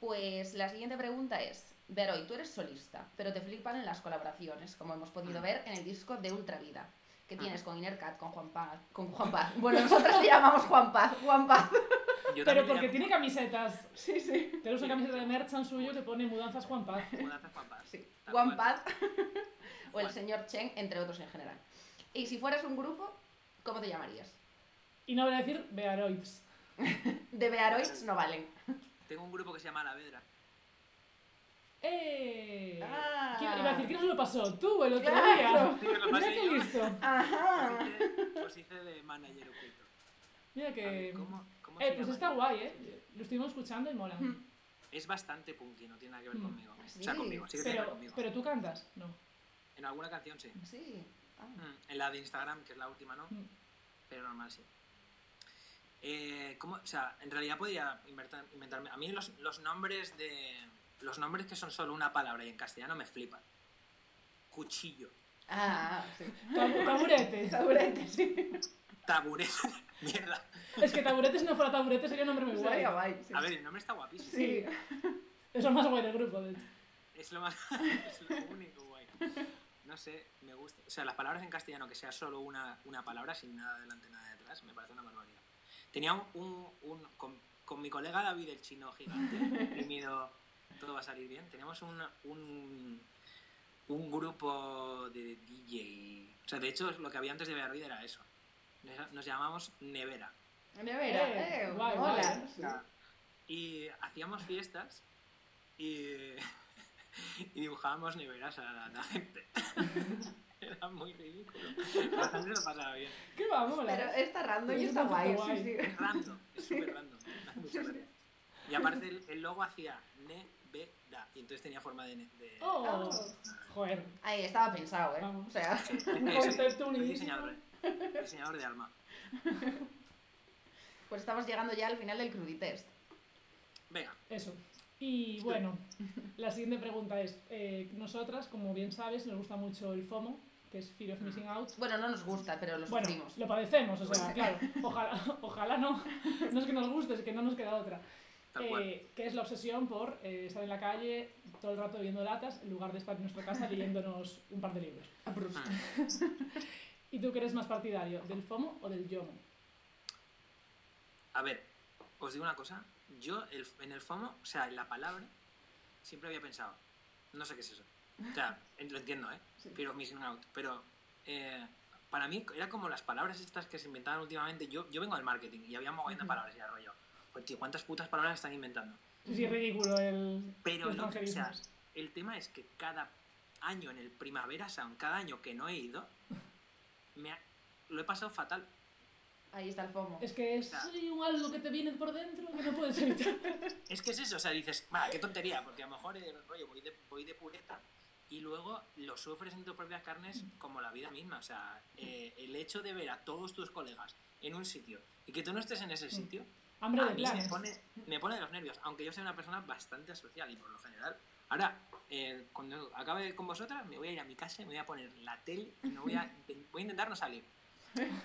Pues la siguiente pregunta es, Veroy, tú eres solista, pero te flipan en las colaboraciones, como hemos podido ver en el disco de Ultravida, que tienes con Innercat, con Juan Paz, con Juan Paz. Bueno, nosotros le llamamos Juan Paz, Juan Paz. Yo Pero porque llamo tiene camisetas. Sí, sí. Tenemos una camiseta de merchan suyo que pone Mudanzas Juan Paz. Mudanzas Juan Paz. Sí, Tal Juan cual. Paz o el señor Chen, entre otros en general. Y si fueras un grupo, ¿cómo te llamarías? Y no voy a decir Bearoids. De Bearoids no valen. Tengo un grupo que se llama La Vedra. ¡Eh! Ah. ¿Quién- Iba a decir, ¿quién nos lo pasó? Tú, el otro Claro. día. Sí, lo Mira qué listo. Ajá. Os hice, os hice de manager oculto. Mira A ver, que... ¿Cómo, cómo Eh, pues está guay, ¿eh? Lo estuvimos escuchando y mola. Es bastante punky, no tiene nada que ver Mm. conmigo. Sí. O sea, conmigo, sí que tiene que ver Pero, conmigo. pero tú cantas, no. En alguna canción sí. Sí. Ah. Mm, En la de Instagram, que es la última, ¿no? Mm. Pero normal sí. Eh, ¿cómo? O sea, en realidad podría inventar- inventarme. A mí los, los nombres de. Los nombres que son solo una palabra y en castellano me flipan. Cuchillo, Ah, sí. Tabu- taburete. Taburete, sí. taburete. Mierda. Es que taburete si no fuera taburete sería un nombre muy guay. Sería guay. Sí. A ver, el nombre está guapísimo. Sí. Es lo más guay del grupo, de hecho. Es lo más. es lo único guay. No sé, me gusta. O sea, las palabras en castellano que sea solo una, una palabra sin nada delante, nada detrás, me parece una barbaridad. Tenía un. un, un- con, con mi colega David, el chino gigante, tímido, todo va a salir bien. Teníamos un, un, un grupo de DJ. O sea, de hecho, lo que había antes de Bearvid era eso. Nos- llamamos Nevera. Nevera, Eh, eh, guay, mola. guay. Sí. Y hacíamos fiestas y, y dibujábamos neveras a la, la gente. Era muy ridículo. La gente lo pasaba bien. ¿Qué va, mola? Pero está random y Es está guay, concepto sí, sí. Es random, es súper random. Y aparte el, el logo hacía y entonces tenía forma de... Oh, joder. Ahí estaba pensado, ¿eh? Vamos. O sea, Un Soy- concepto diseñador, diseñador de alma. pues estamos llegando ya al final del cruditest. Venga, Eso. Y bueno, la siguiente pregunta es, eh, nosotras, como bien sabes, nos gusta mucho el FOMO, que es Fear of Missing Out. Bueno, no nos gusta, pero lo Bueno, sufrimos. lo padecemos, o sea, claro, ojalá, ojalá no, no es que nos guste, es que no nos queda otra. Eh, que es la obsesión por eh, estar en la calle todo el rato viendo latas en lugar de estar en nuestra casa leyéndonos un par de libros. ¿Y tú que eres más partidario, del FOMO o del YOMO? A ver, os digo una cosa. Yo el- en el FOMO, o sea, en la palabra, siempre había pensado, no sé qué es eso. O sea, lo entiendo, ¿eh? Sí. Fear of missing out. Pero eh, para mí era como las palabras estas que se inventaban últimamente. Yo, yo vengo del marketing y había mogollón de palabras y era rollo. Tío, ¿cuántas putas palabras están inventando? Sí, es ridículo el Pero lo que- o sea, el tema es que cada año en el Primavera Sound, cada año que no he ido, me ha- lo he pasado fatal. Ahí está el FOMO. Es que es sí, un algo que te viene por dentro que no puedes evitar. Es que es eso, o sea, dices, va, qué tontería, porque a lo mejor eh, rollo, voy de, voy de pureta y luego lo sufres en tus propias carnes como la vida misma. O sea, eh, el hecho de ver a todos tus colegas en un sitio y que tú no estés en ese sitio, Hambre a de mí me planes. pone, me pone de los nervios, aunque yo soy una persona bastante social y por lo general. Ahora, eh, cuando acabe con vosotras, me voy a ir a mi casa y me voy a poner la tele y me voy a, voy a intentar no salir.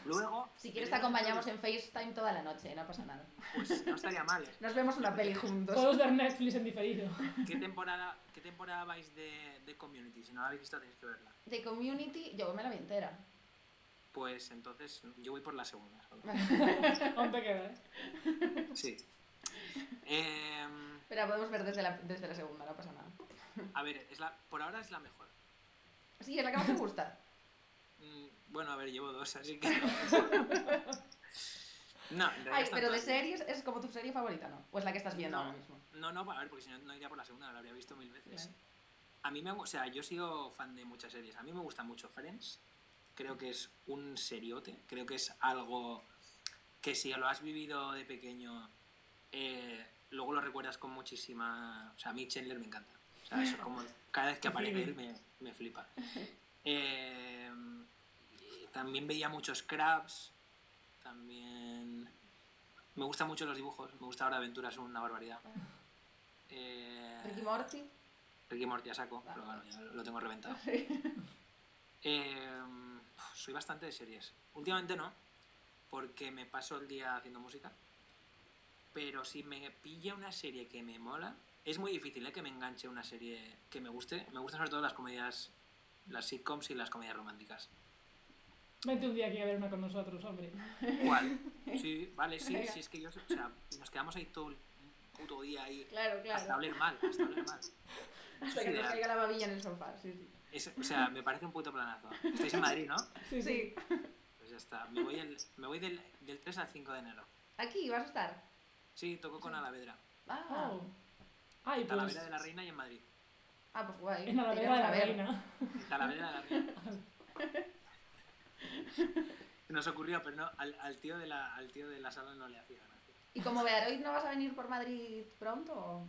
Luego, Si quieres te acompañamos en FaceTime toda la noche, no pasa nada. Pues no estaría mal. ¿eh? Nos vemos una peli juntos. Todos ver Netflix en diferido. ¿Qué temporada, qué temporada vais de, de Community? Si no la habéis visto, tenéis que verla. De Community, yo me la vi entera. Pues entonces yo voy por la segunda. solo. Aún te queda, ¿eh? Sí. Em, Pero la podemos ver desde la, desde la segunda, no pasa nada. a ver, es la, por ahora es la mejor. Sí, es la que más te gusta. Mm, Bueno, a ver, llevo dos, así que... No, Ay, pero de series es como tu serie favorita, ¿no? O es la que estás viendo No. ahora mismo. No, no, a ver, porque si no, no iría por la segunda, la habría visto mil veces. Claro. A mí me, o sea, yo sigo fan de muchas series. A mí me gusta mucho Friends. Creo que es un seriote. Creo que es algo que si lo has vivido de pequeño, eh, luego lo recuerdas con muchísima... O sea, a mí Chandler me encanta. O sea, eso como cada vez que aparece él me, me flipa. Eh, también veía muchos Crabs. También... Me gustan mucho los dibujos. Me gusta ahora Aventura, es una barbaridad. Eh, Ricky Morty. Ricky Morty a saco, pero bueno, ya lo tengo reventado. Eh, soy bastante de series. Últimamente no, porque me paso el día haciendo música. Pero si me pilla una serie que me mola, es muy difícil ¿eh? que me enganche una serie que me guste. Me gustan sobre todo las comedias, las sitcoms y las comedias románticas. Vente un día aquí a ver una con nosotros, hombre. ¿Cuál? Sí, vale, sí, sí, es que yo, o sea, nos quedamos ahí todo el puto día ahí. Claro, claro. Hasta hablar mal, hasta hablar mal. Hasta que nos caiga la babilla en el sofá, sí, sí. Es- o sea, me parece un puto planazo. Estáis en Madrid, ¿no? Sí, sí. Pues ya está. Me voy, el- me voy del, del 3 al 5 de enero. Aquí vas a estar. Sí, toco con Alavedra. Ah, Oh. Ay, En pues Talavera de la Reina y en Madrid. ah pues guay. en ladera de la reina. Talavera de la Reina. Nos ocurrió, pero no, al, al tío de la, al tío de la sala no le hacía gracia. ¿Y como Bearoid no vas a venir por Madrid pronto? o-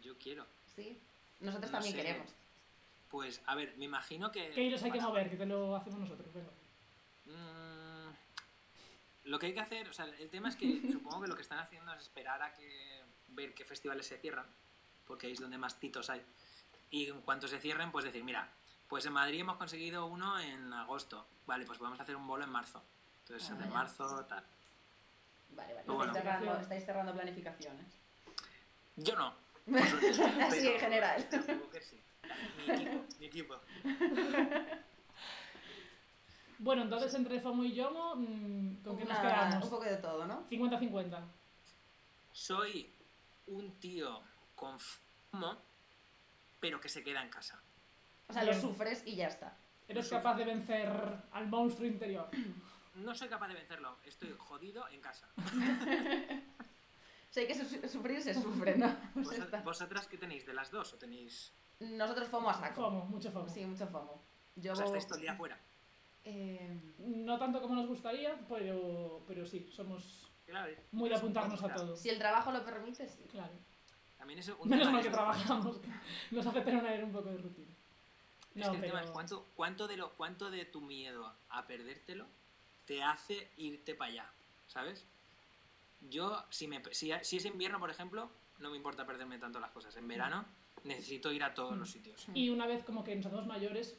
Yo quiero. Sí. Nosotros No también sé. queremos. Pues, a ver, me imagino que... Que hilos hay que mover, que te lo hacemos nosotros. venga. Mm, lo que hay que hacer, o sea, el tema es que supongo que lo que están haciendo es esperar a que ver qué festivales se cierran, porque ahí es donde más titos hay. Y en cuanto se cierren, pues decir, mira, pues en Madrid hemos conseguido uno en agosto. Vale, pues podemos hacer un bolo en marzo. Entonces, Ah, en marzo, tal. Vale, vale. Bueno. estáis, cerrando, estáis cerrando planificaciones. Yo no. Así pero- en general. mi mujer sí. Mi equipo, mi equipo. Bueno, entonces entre FOMO y YOMO, mm, ¿con qué nos quedamos? Un poco de todo, ¿no? 50-50. Soy un tío con FOMO, pero que se queda en casa. O sea, lo sufres y ya está. Eres capaz de vencer al monstruo interior. No soy capaz de vencerlo, estoy jodido en casa. Si hay que su- sufrir, se sufre, ¿no? Pues ya ¿Vos- está. ¿Vosotras qué tenéis? ¿De las dos o tenéis...? Nosotros FOMO a saco. FOMO, mucho FOMO. Sí, mucho FOMO. Yo... O sea, estáis todo el día fuera. eh, No tanto como nos gustaría, pero, pero sí, somos Claro, muy de es un apuntarnos a todo. si el trabajo lo permite, sí. Claro. También es un Menos mal que trabajamos, nos hace tener un poco de rutina. Es No, que el tema es cuánto, cuánto, de lo, cuánto de tu miedo a perdértelo te hace irte para allá, ¿sabes? Yo, si, me, si, si es invierno, por ejemplo, no me importa perderme tanto las cosas. En verano necesito ir a todos los sitios. Y una vez como que nos hacemos mayores,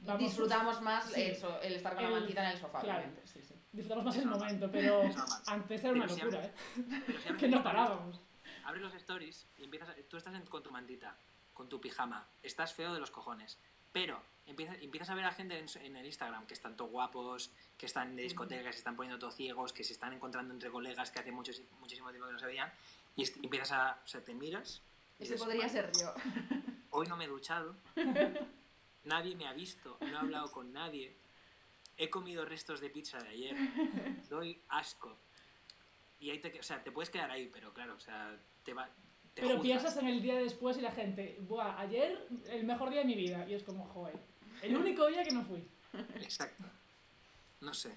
vamos- Disfrutamos más Sí. eso, el estar con la El- mantita en el sofá, claro. Sí, sí. disfrutamos más el momento, pero antes era una Pero si locura, abres- ¿eh? Pero si abres Que no parábamos. Abres los stories y empiezas, tú estás en- con tu mantita, con tu pijama, estás feo de los cojones, pero empiezas, empiezas a ver a gente en, el Instagram que están todos guapos, que están de discotecas, que se están poniendo todos ciegos, que se están encontrando entre colegas que hace muchos, muchísimo tiempo que no se veían, y empiezas a, o sea, te miras Ese podría "Vale, ser yo. hoy no me he duchado, nadie me ha visto, no he hablado con nadie, he comido restos de pizza de ayer, doy asco. Y ahí te, o sea, te puedes quedar ahí, pero claro, o sea, te va... Te Pero juzgas. piensas en el día después y la gente, Buah, ayer el mejor día de mi vida. Y es como, joder, el único día que no fui. Exacto. No sé.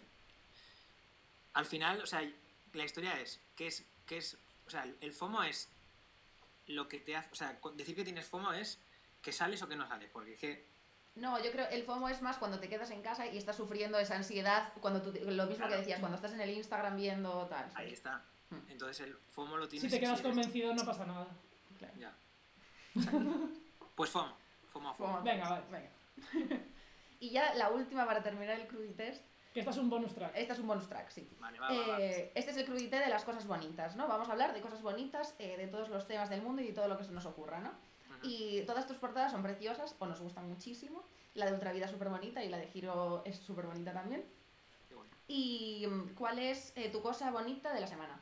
Al final, o sea, la historia es que es, que es, o sea, el FOMO es lo que te hace, o sea, decir que tienes FOMO es que sales o que no sales, porque es que No, yo creo el FOMO es más cuando te quedas en casa y estás sufriendo esa ansiedad, cuando tú, lo mismo que decías, cuando estás en el Instagram viendo tal. ahí está. Hmm. Entonces el FOMO lo tienes Si te quedas convencido no pasa nada. Ya. Pues FOMO, FOMO, FOMO. FOMO. Venga, vale. Venga. y ya la última para terminar el crudity test. Que esta es un bonus track. Este es un bonus track, sí. Vale, va, va, va. Eh, este es el crudité de las cosas bonitas, ¿no? Vamos a hablar de cosas bonitas, eh, de todos los temas del mundo y de todo lo que se nos ocurra, ¿no? Ujú. Y todas tus portadas son preciosas o nos gustan muchísimo. La de Ultravida es súper bonita y la de Giro es súper bonita también. Qué bueno. ¿Y mm, cuál es eh, tu cosa bonita de la semana?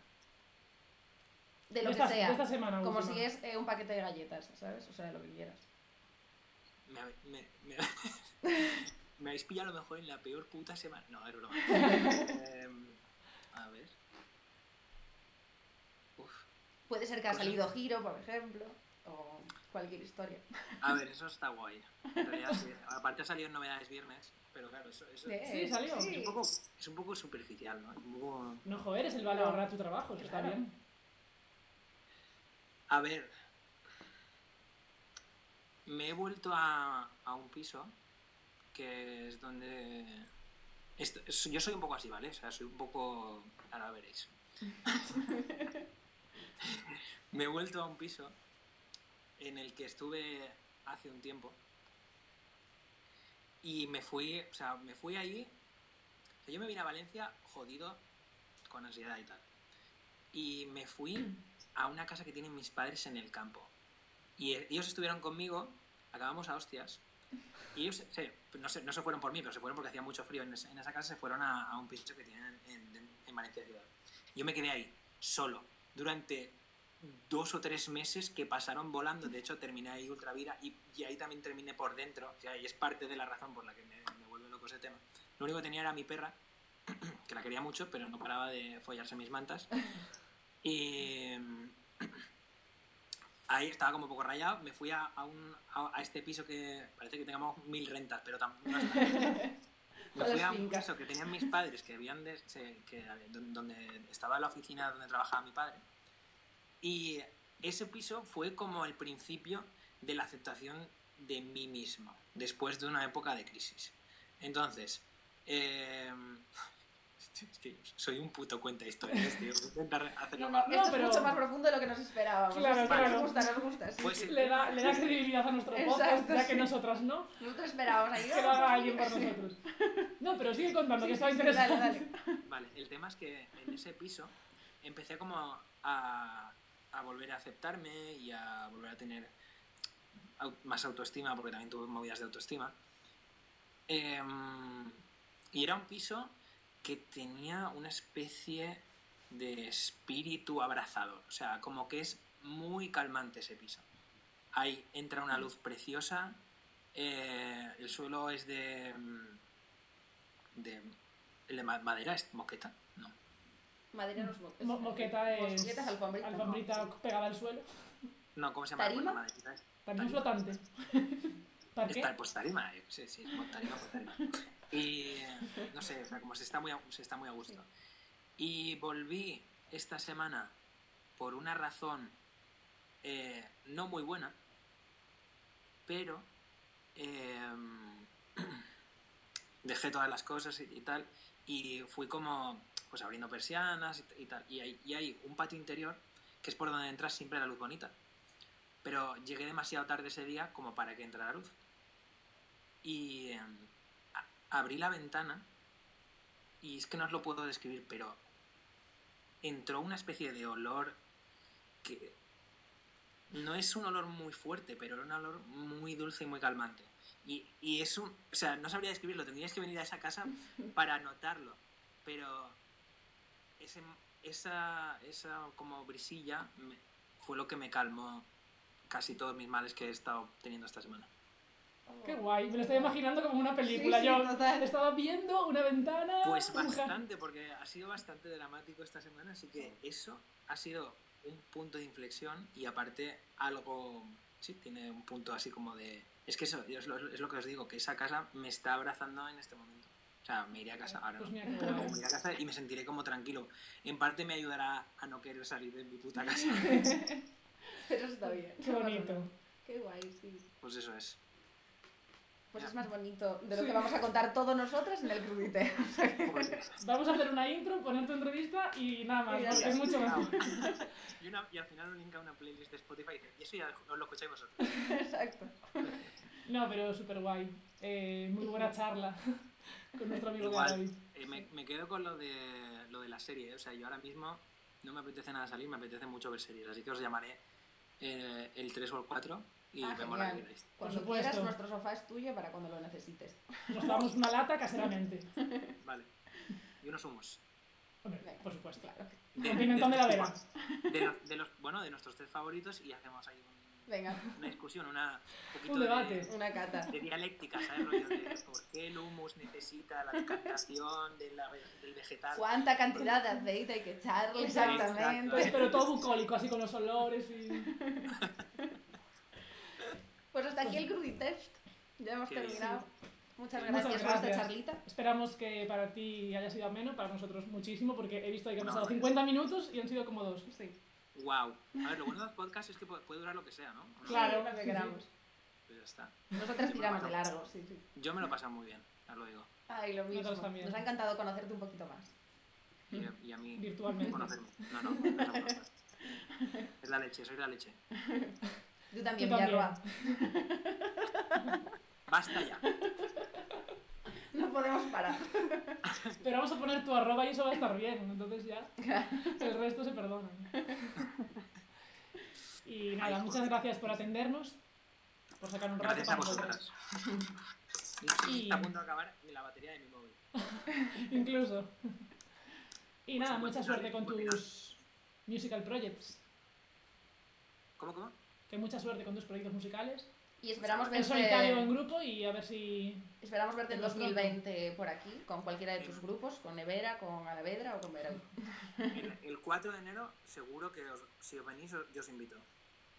De lo De que esta- sea. de esta semana Como última. si es eh, un paquete de galletas, ¿sabes? O sea, lo que quieras. Me, me, me, me habéis pillado a lo mejor en la peor puta semana. No, es broma. Em, a ver. Uf. Puede ser que ha Cosas- salido Giro, por ejemplo. O... cualquier historia. A ver, eso está guay. En realidad, sí. Aparte ha salido en novedades viernes, pero claro, eso, eso Eh, Sí, salió. es, un poco, es un poco superficial, ¿no? Es un poco... No, joder, es el valor a tu trabajo, eso está bien. A ver, me he vuelto a, a un piso que es donde... esto- es- yo soy un poco así, ¿vale? O sea, soy un poco... Ahora veréis. me he vuelto a un piso en el que estuve hace un tiempo y me fui, o sea, me fui ahí. o sea, yo me vine a Valencia jodido con ansiedad y tal. Y me fui a una casa que tienen mis padres en el campo. Y ellos estuvieron conmigo, acabamos a hostias. Y no, se, no se fueron por mí, pero se fueron porque hacía mucho frío en, esa casa, se fueron a, un piso que tienen en, en- en Valencia Ciudad. Yo me quedé ahí, solo, durante dos o tres meses que pasaron volando. De hecho, terminé ahí ultravira y, y ahí también terminé por dentro. O y es parte de la razón por la que me, me vuelve loco ese tema. Lo único que tenía era mi perra, que la quería mucho, pero no paraba de follarse mis mantas. Y ahí estaba como un poco rayado. Me fui a, a un, a, a este piso que parece que tengamos mil rentas, pero tampoco. No. Me fui a un piso que tenían mis padres, que habían de- que, donde estaba la oficina donde trabajaba mi padre. Y ese piso fue como el principio de la aceptación de mí mismo, después de una época de crisis. Entonces, eh, es que soy un puto cuenta historias, tío. Voy a intentar hacerlo No, no, más- esto pero- es mucho más profundo de lo que nos esperábamos. Claro, Nos claro. gusta, nos gusta. sí, Pues. Le da, le da credibilidad a nuestro podcast, ya que nosotras no. Nosotros esperábamos ahí. Que lo haga alguien por nosotros. No, pero sigue contando, que estaba interesante. dale. Vale, el tema es que en ese piso empecé como a, a volver a aceptarme y a volver a tener más autoestima, porque también tuve movidas de autoestima. Em, y era un piso que tenía una especie de espíritu abrazador, o sea, como que es muy calmante ese piso. Ahí entra una luz preciosa, eh, el suelo es de... mm, de ¿El de ma- madera es moqueta? No. Madera nos mo- Mo- moqueta es. Moqueta es alfombrita. ¿no? alfombrita Sí. pegada al suelo. No, ¿cómo se llama? ¿Tarima? Bueno, es- También flotante. ¿Para qué? Está, pues tarima, qué sé, sí, es tarima, pues tarima. Y no sé, o sea, como se está muy a, se está muy a gusto. Y volví esta semana por una razón eh, no muy buena, pero eh, dejé todas las cosas y, y tal, y fui como pues abriendo persianas y, y tal. Y hay, y hay un patio interior que es por donde entra siempre la luz bonita. Pero llegué demasiado tarde ese día como para que entrara luz. Y a- abrí la ventana y es que no os lo puedo describir, pero entró una especie de olor que no es un olor muy fuerte, pero era un olor muy dulce y muy calmante. Y, y es un, o sea, no sabría describirlo, tendríais que venir a esa casa para notarlo, pero ese, esa, esa como brisilla me- fue lo que me calmó casi todos mis males que he estado teniendo esta semana. Qué guay, me lo estoy imaginando como una película. Sí, sí, Yo total. estaba viendo una ventana. Pues bastante, porque ha sido bastante dramático esta semana, así que eso ha sido un punto de inflexión y aparte algo, sí, tiene un punto así como de... Es que eso es lo, es lo que os digo, que esa casa me está abrazando en este momento. O sea, me iré a casa ahora, Pues ¿no? Pero guay. me iré a casa y me sentiré como tranquilo. En parte me ayudará a no querer salir de mi puta casa. Pero está bien. Qué bonito. Qué guay, sí. Pues eso es. Pues es más bonito de lo que vamos a contar todos nosotros en el crudite. Pues, Vamos a hacer una intro, poner tu entrevista y nada más, Y porque es mucho mejor. y, una- y al final un link a una playlist de Spotify y eso ya os lo escucháis vosotros. Exacto. No, pero súper guay. Eh, muy buena charla con nuestro amigo Igual, David. eh, me, me quedo con lo de, lo de la serie. ¿eh? O sea, yo ahora mismo no me apetece nada salir, me apetece mucho ver series. Así que os llamaré eh, el 3 o el 4 y Ah, vemos la queráis. Cuando supuesto. quieras, nuestro sofá es tuyo para cuando lo necesites. Nos damos una lata caseramente. Vale. Y unos humos. Hombre, Venga, por supuesto. Claro. De, Con pimentón de la vera. de de los, bueno, de nuestros tres favoritos y hacemos ahí un- Venga, una discusión, una, un poquito Un debate. De, una cata. de dialéctica, ¿sabes? Rollo de por qué el humus necesita la decantación de la- del vegetal. ¿Cuánta cantidad de aceite hay que echarle Exacto. exactamente? Pues, pero todo bucólico, así con los olores y... Pues hasta aquí el Cruditest. Ya hemos terminado. Muchas Muchas gracias por esta gracias. charlita. Esperamos que para ti haya sido ameno, para nosotros muchísimo, porque he visto que han pasado es- 50 minutos y han sido como dos. Sí. Wow. A ver, lo bueno de los podcasts es que puede durar lo que sea, ¿no? Claro, lo que queramos. Pues ya está. Nosotras tiramos de largo, sí, sí. Yo me lo he pasado muy bien, ya lo digo. Ay, lo mismo. Nosotros también. Nos ha encantado conocerte un poquito más. Y, y a mí Virtualmente. conocerme. No, no, no, no, no. Es la leche, soy la leche. Tú también, Tú también. Basta ya. No podemos parar. Pero vamos a poner tu arroba y eso va a estar bien, entonces ya el resto se perdonan. Y nada, muchas gracias por atendernos, por sacar un rato Gracias a para nosotros. vosotras. Y- Está a punto de acabar la batería de mi móvil. Incluso. Y nada, mucha suerte con tus musical projects. ¿Cómo, cómo? Que mucha suerte con tus proyectos musicales. Y esperamos En solitario o en verte, grupo y a ver si... esperamos verte en Pronto. 2020 por aquí, con cualquiera de tus grupos, con Nevera, con Alavedra o con Veroy. El, el 4 de enero seguro que os- si os venís yo os invito.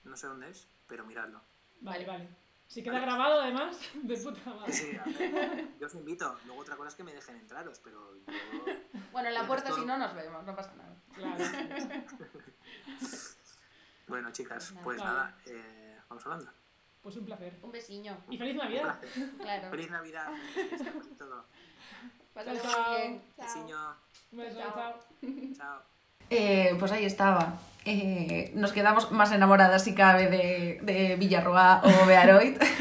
No sé dónde es, pero miradlo. Vale, vale. Si queda grabado además, de puta madre. Sí, a ver, yo os invito. Luego otra cosa es que me dejen entraros, pero yo... Bueno, en la puerta si no nos vemos, no pasa nada. Claro. Bueno, chicas, Pues pues nada. eh, vamos hablando. Pues un placer. Un besiño, Y feliz Un Navidad. placer. claro. Feliz Navidad. todo. Pásalo Chao, chao. bien. Besiño. Un beso, Chao. chao. Eh, pues ahí estaba. Eh, nos quedamos más enamoradas si cabe de, de Villarroa o Bearoit.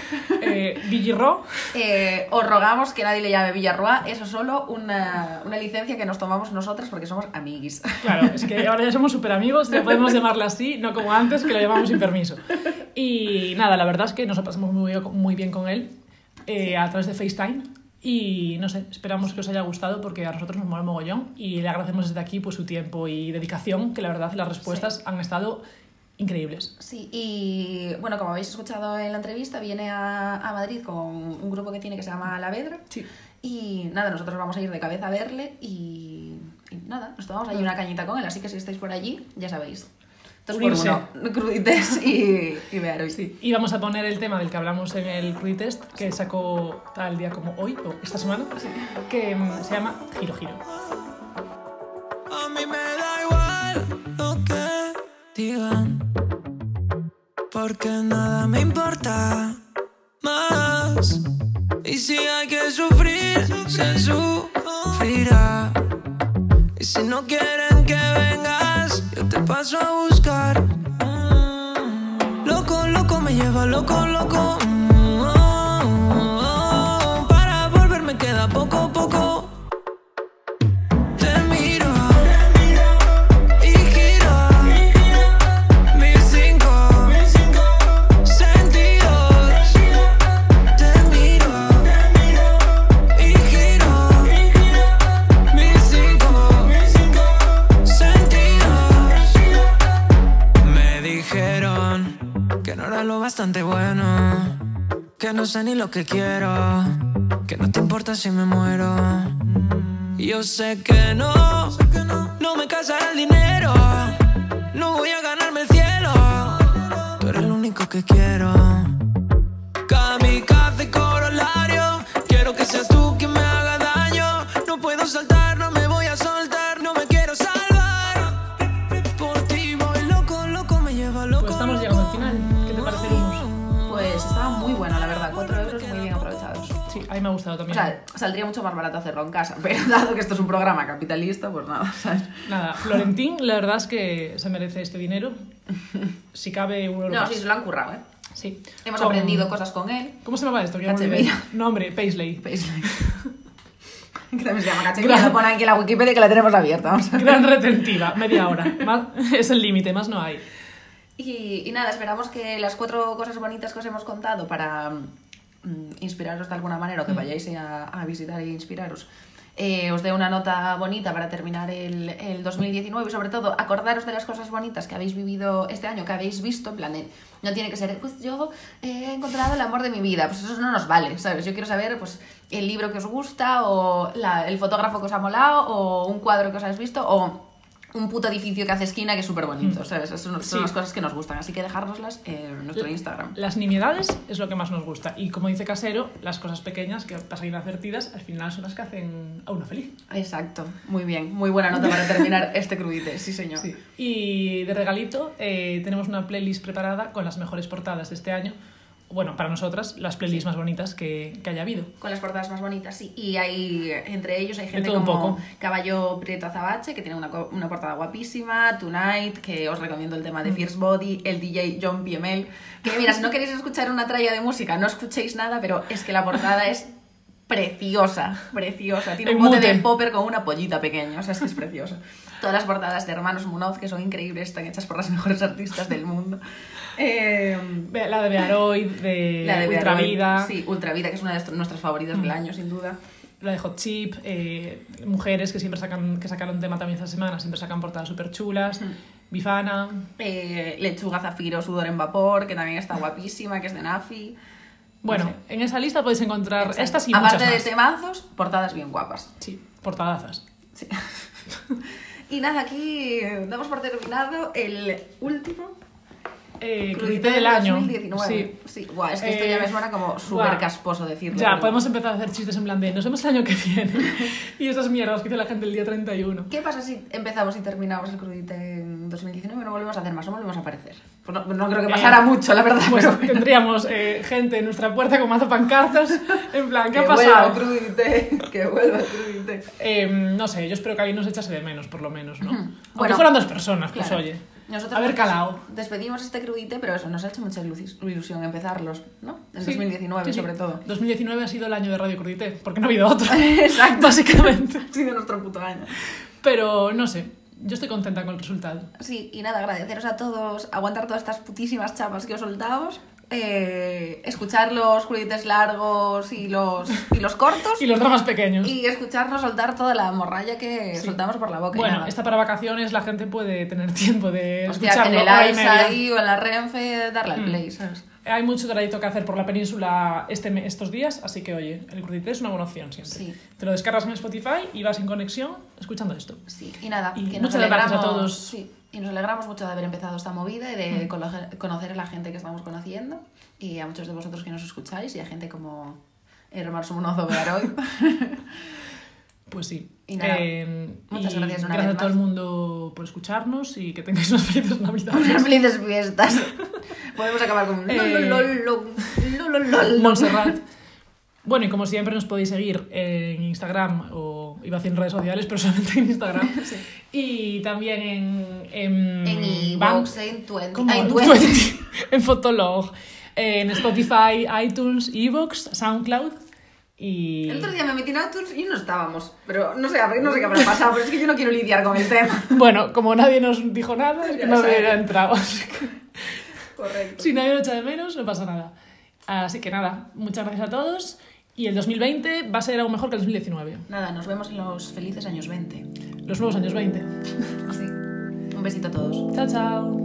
Eh, Villirro. Eh, os rogamos que nadie le llame Villarroa, eso es solo una, una licencia que nos tomamos nosotras porque somos amiguis. Claro, es que ahora ya somos súper amigos, ya podemos llamarla así, no como antes, que lo llamamos sin permiso. Y nada, la verdad es que nos pasamos muy, muy bien con él eh, a través de FaceTime. Y no sé, esperamos que os haya gustado porque a nosotros nos mola mogollón y le agradecemos desde aquí pues, su tiempo y dedicación, que la verdad las respuestas han estado increíbles. Sí, y bueno, como habéis escuchado en la entrevista, viene a, a Madrid con un grupo que tiene que se llama La Vedra. Sí. Y nada, nosotros vamos a ir de cabeza a verle y, y nada, nos tomamos ahí una cañita con él, así que si estáis por allí, ya sabéis. Dos por Unirse. uno, crudites y, y Bearoy. Sí, y vamos a poner el tema del que hablamos en el pre-test, que sacó tal día como hoy, o esta semana, que mm, se llama Giro Giro. A mí me da igual lo que digan, porque nada me importa más. Y si hay que sufrir, se sufrirá. Y si no quieren paso a buscar. Mm. Loco, loco, me lleva loco, loco. Mm, no sé ni lo que quiero, que no te importa si me muero. Yo sé que no, no me casará el dinero, no voy a ganarme el cielo. Tú eres lo único que quiero. O sea, saldría mucho más barato hacerlo en casa, pero dado que esto es un programa capitalista, pues nada, ¿sabes? Nada, Florentín, la verdad es que se merece este dinero. Si cabe un euro No, más. sí, se lo han currado, ¿eh? Sí. Hemos Con- aprendido cosas con él. ¿Cómo se llama esto? Que ya me Cachemira. olvidé. Nombre, Paisley. Paisley. que también se llama cachemira. Lo pone aquí en la Wikipedia que la tenemos abierta. Vamos a ver. Gran retentiva, media hora. Más- es el límite, más no hay. Y, y nada, esperamos que las cuatro cosas bonitas que os hemos contado para inspiraros de alguna manera o que vayáis a, a visitar e inspiraros, eh, os dé una nota bonita para terminar el, el 2019 y sobre todo acordaros de las cosas bonitas que habéis vivido este año, que habéis visto, en plan no tiene que ser, pues yo he encontrado el amor de mi vida, pues eso no nos vale, ¿sabes? Yo quiero saber pues el libro que os gusta o la- el fotógrafo que os ha molado o un cuadro que os habéis visto o un puto edificio que hace esquina que es súper bonito, ¿sabes? Esas son, Mm. Sí. las cosas que nos gustan, así que dejárnoslas en nuestro Instagram. Las nimiedades es lo que más nos gusta. Y como dice Casero, las cosas pequeñas que pasan inadvertidas al final son las que hacen a uno feliz. Exacto, muy bien, muy buena nota para terminar este crudite, sí señor. Y de regalito eh, tenemos una playlist preparada con las mejores portadas de este año. Bueno, para nosotras, las playlists más bonitas que, que haya habido. Con las portadas más bonitas, sí. Y hay, entre ellos hay gente como poco. Caballo Prieto Azabache, que tiene una, una portada guapísima, Tonight, que os recomiendo el tema de Mm. Fierce Body, el DJ John PML, que mira, si no queréis escuchar una tralla de música, no escuchéis nada, pero es que la portada es preciosa, preciosa. Tiene un bote mute. de popper con una pollita pequeña, o sea, es que es preciosa. Todas las portadas de Hermanos Munoz, que son increíbles, están hechas por las mejores artistas del mundo. Eh, Ve- La de Bearoid, de, la de Ultravida, Sí, Ultravida, que es una de nuestras favoritas del año, sin duda. la de Hot Chip, eh, mujeres que siempre sacan, que sacaron tema también esta semana, siempre sacan portadas súper chulas, Bifana, Eh, lechuga zafiro, sudor en vapor, que también está guapísima, que es de Nafi. Bueno, No sé. en esa lista podéis encontrar Exacto. estas y Aparte muchas de temazos, portadas bien guapas. Sí, portadazas. Sí. y nada, aquí damos por terminado el último Eh, crudité crudité del año. 2019. Sí. Sí, guau, es que esto ya Eh, me suena como súper casposo decirlo. Ya, pero- podemos empezar a hacer chistes en plan de nos vemos el año que viene. y estas mierdas que dice la gente el día 31. ¿Qué pasa si empezamos y terminamos el crudite en 2019 y no volvemos a hacer más? No volvemos a aparecer. Pues no, no creo que Eh, pasara mucho, la verdad. Pues pero... tendríamos eh, gente en nuestra puerta con mazo pancartas. En plan, ¿qué que ha pasado? crudite, que vuelva el crudite. Eh, no sé, yo espero que alguien nos echase de menos, por lo menos, ¿no? Aunque Bueno, fueran dos personas, pues claro. oye. Nosotros haber calado. Despedimos este crudite, pero eso nos ha hecho mucha ilusi- ilusión empezarlos, ¿no? En Sí, 2019, sí, sí. sobre todo. 2019 ha sido el año de Radio Crudité, porque no ha habido otro. Exacto. Básicamente. Ha sido nuestro puto año. Pero no sé, yo estoy contenta con el resultado. Sí, y nada, agradeceros a todos, aguantar todas estas putísimas chapas que os soltamos, eh, escuchar los crudites largos y los, y los cortos, Y los dramas pequeños. y escucharnos soltar toda la morralla que Sí. soltamos por la boca. Bueno, esta para vacaciones la gente puede tener tiempo de Hostia, en escucharlo el ICE media. ahí o en la Renfe, darle al Mm. play, ¿sabes? Hay mucho trayecto que hacer por la península este, estos días, así que oye, el crudité es una buena opción siempre. Sí. Te lo descargas en Spotify y vas en conexión escuchando esto. Sí, y nada, Y que muchas gracias a todos. sí, y nos alegramos mucho de haber empezado esta movida y de conocer, conocer a la gente que estamos conociendo y a muchos de vosotros que nos escucháis y a gente como Hermano Sumonozo Bearoy. Pues sí. Y nada, Eh, muchas y gracias una gracias vez a todo el mundo por escucharnos y que tengáis unas felices navidades. Unas felices fiestas. Podemos acabar con Eh, lol, lol, lol. Montserrat. Bueno, y como siempre nos podéis seguir en Instagram o iba a decir en redes sociales, pero solamente en Instagram. Y también en... En, En iVoox, en Twenty, ¿Cómo? en En Twenty. Twenty. en Fotolog, en Spotify, iTunes, Evox, SoundCloud y... El otro día me metí en iTunes y no estábamos, pero no sé, no sé qué habrá pasado, pero es que yo no quiero lidiar con el tema. Bueno, como nadie nos dijo nada, es que no hubiera entrado. Correcto. Si nadie lo echa de menos, no pasa nada. Así que nada, muchas gracias a todos. Y el 2020 va a ser aún mejor que el 2019. Nada, nos vemos en los felices años 20. Los nuevos años 20. Sí. Un besito a todos. Chao, chao.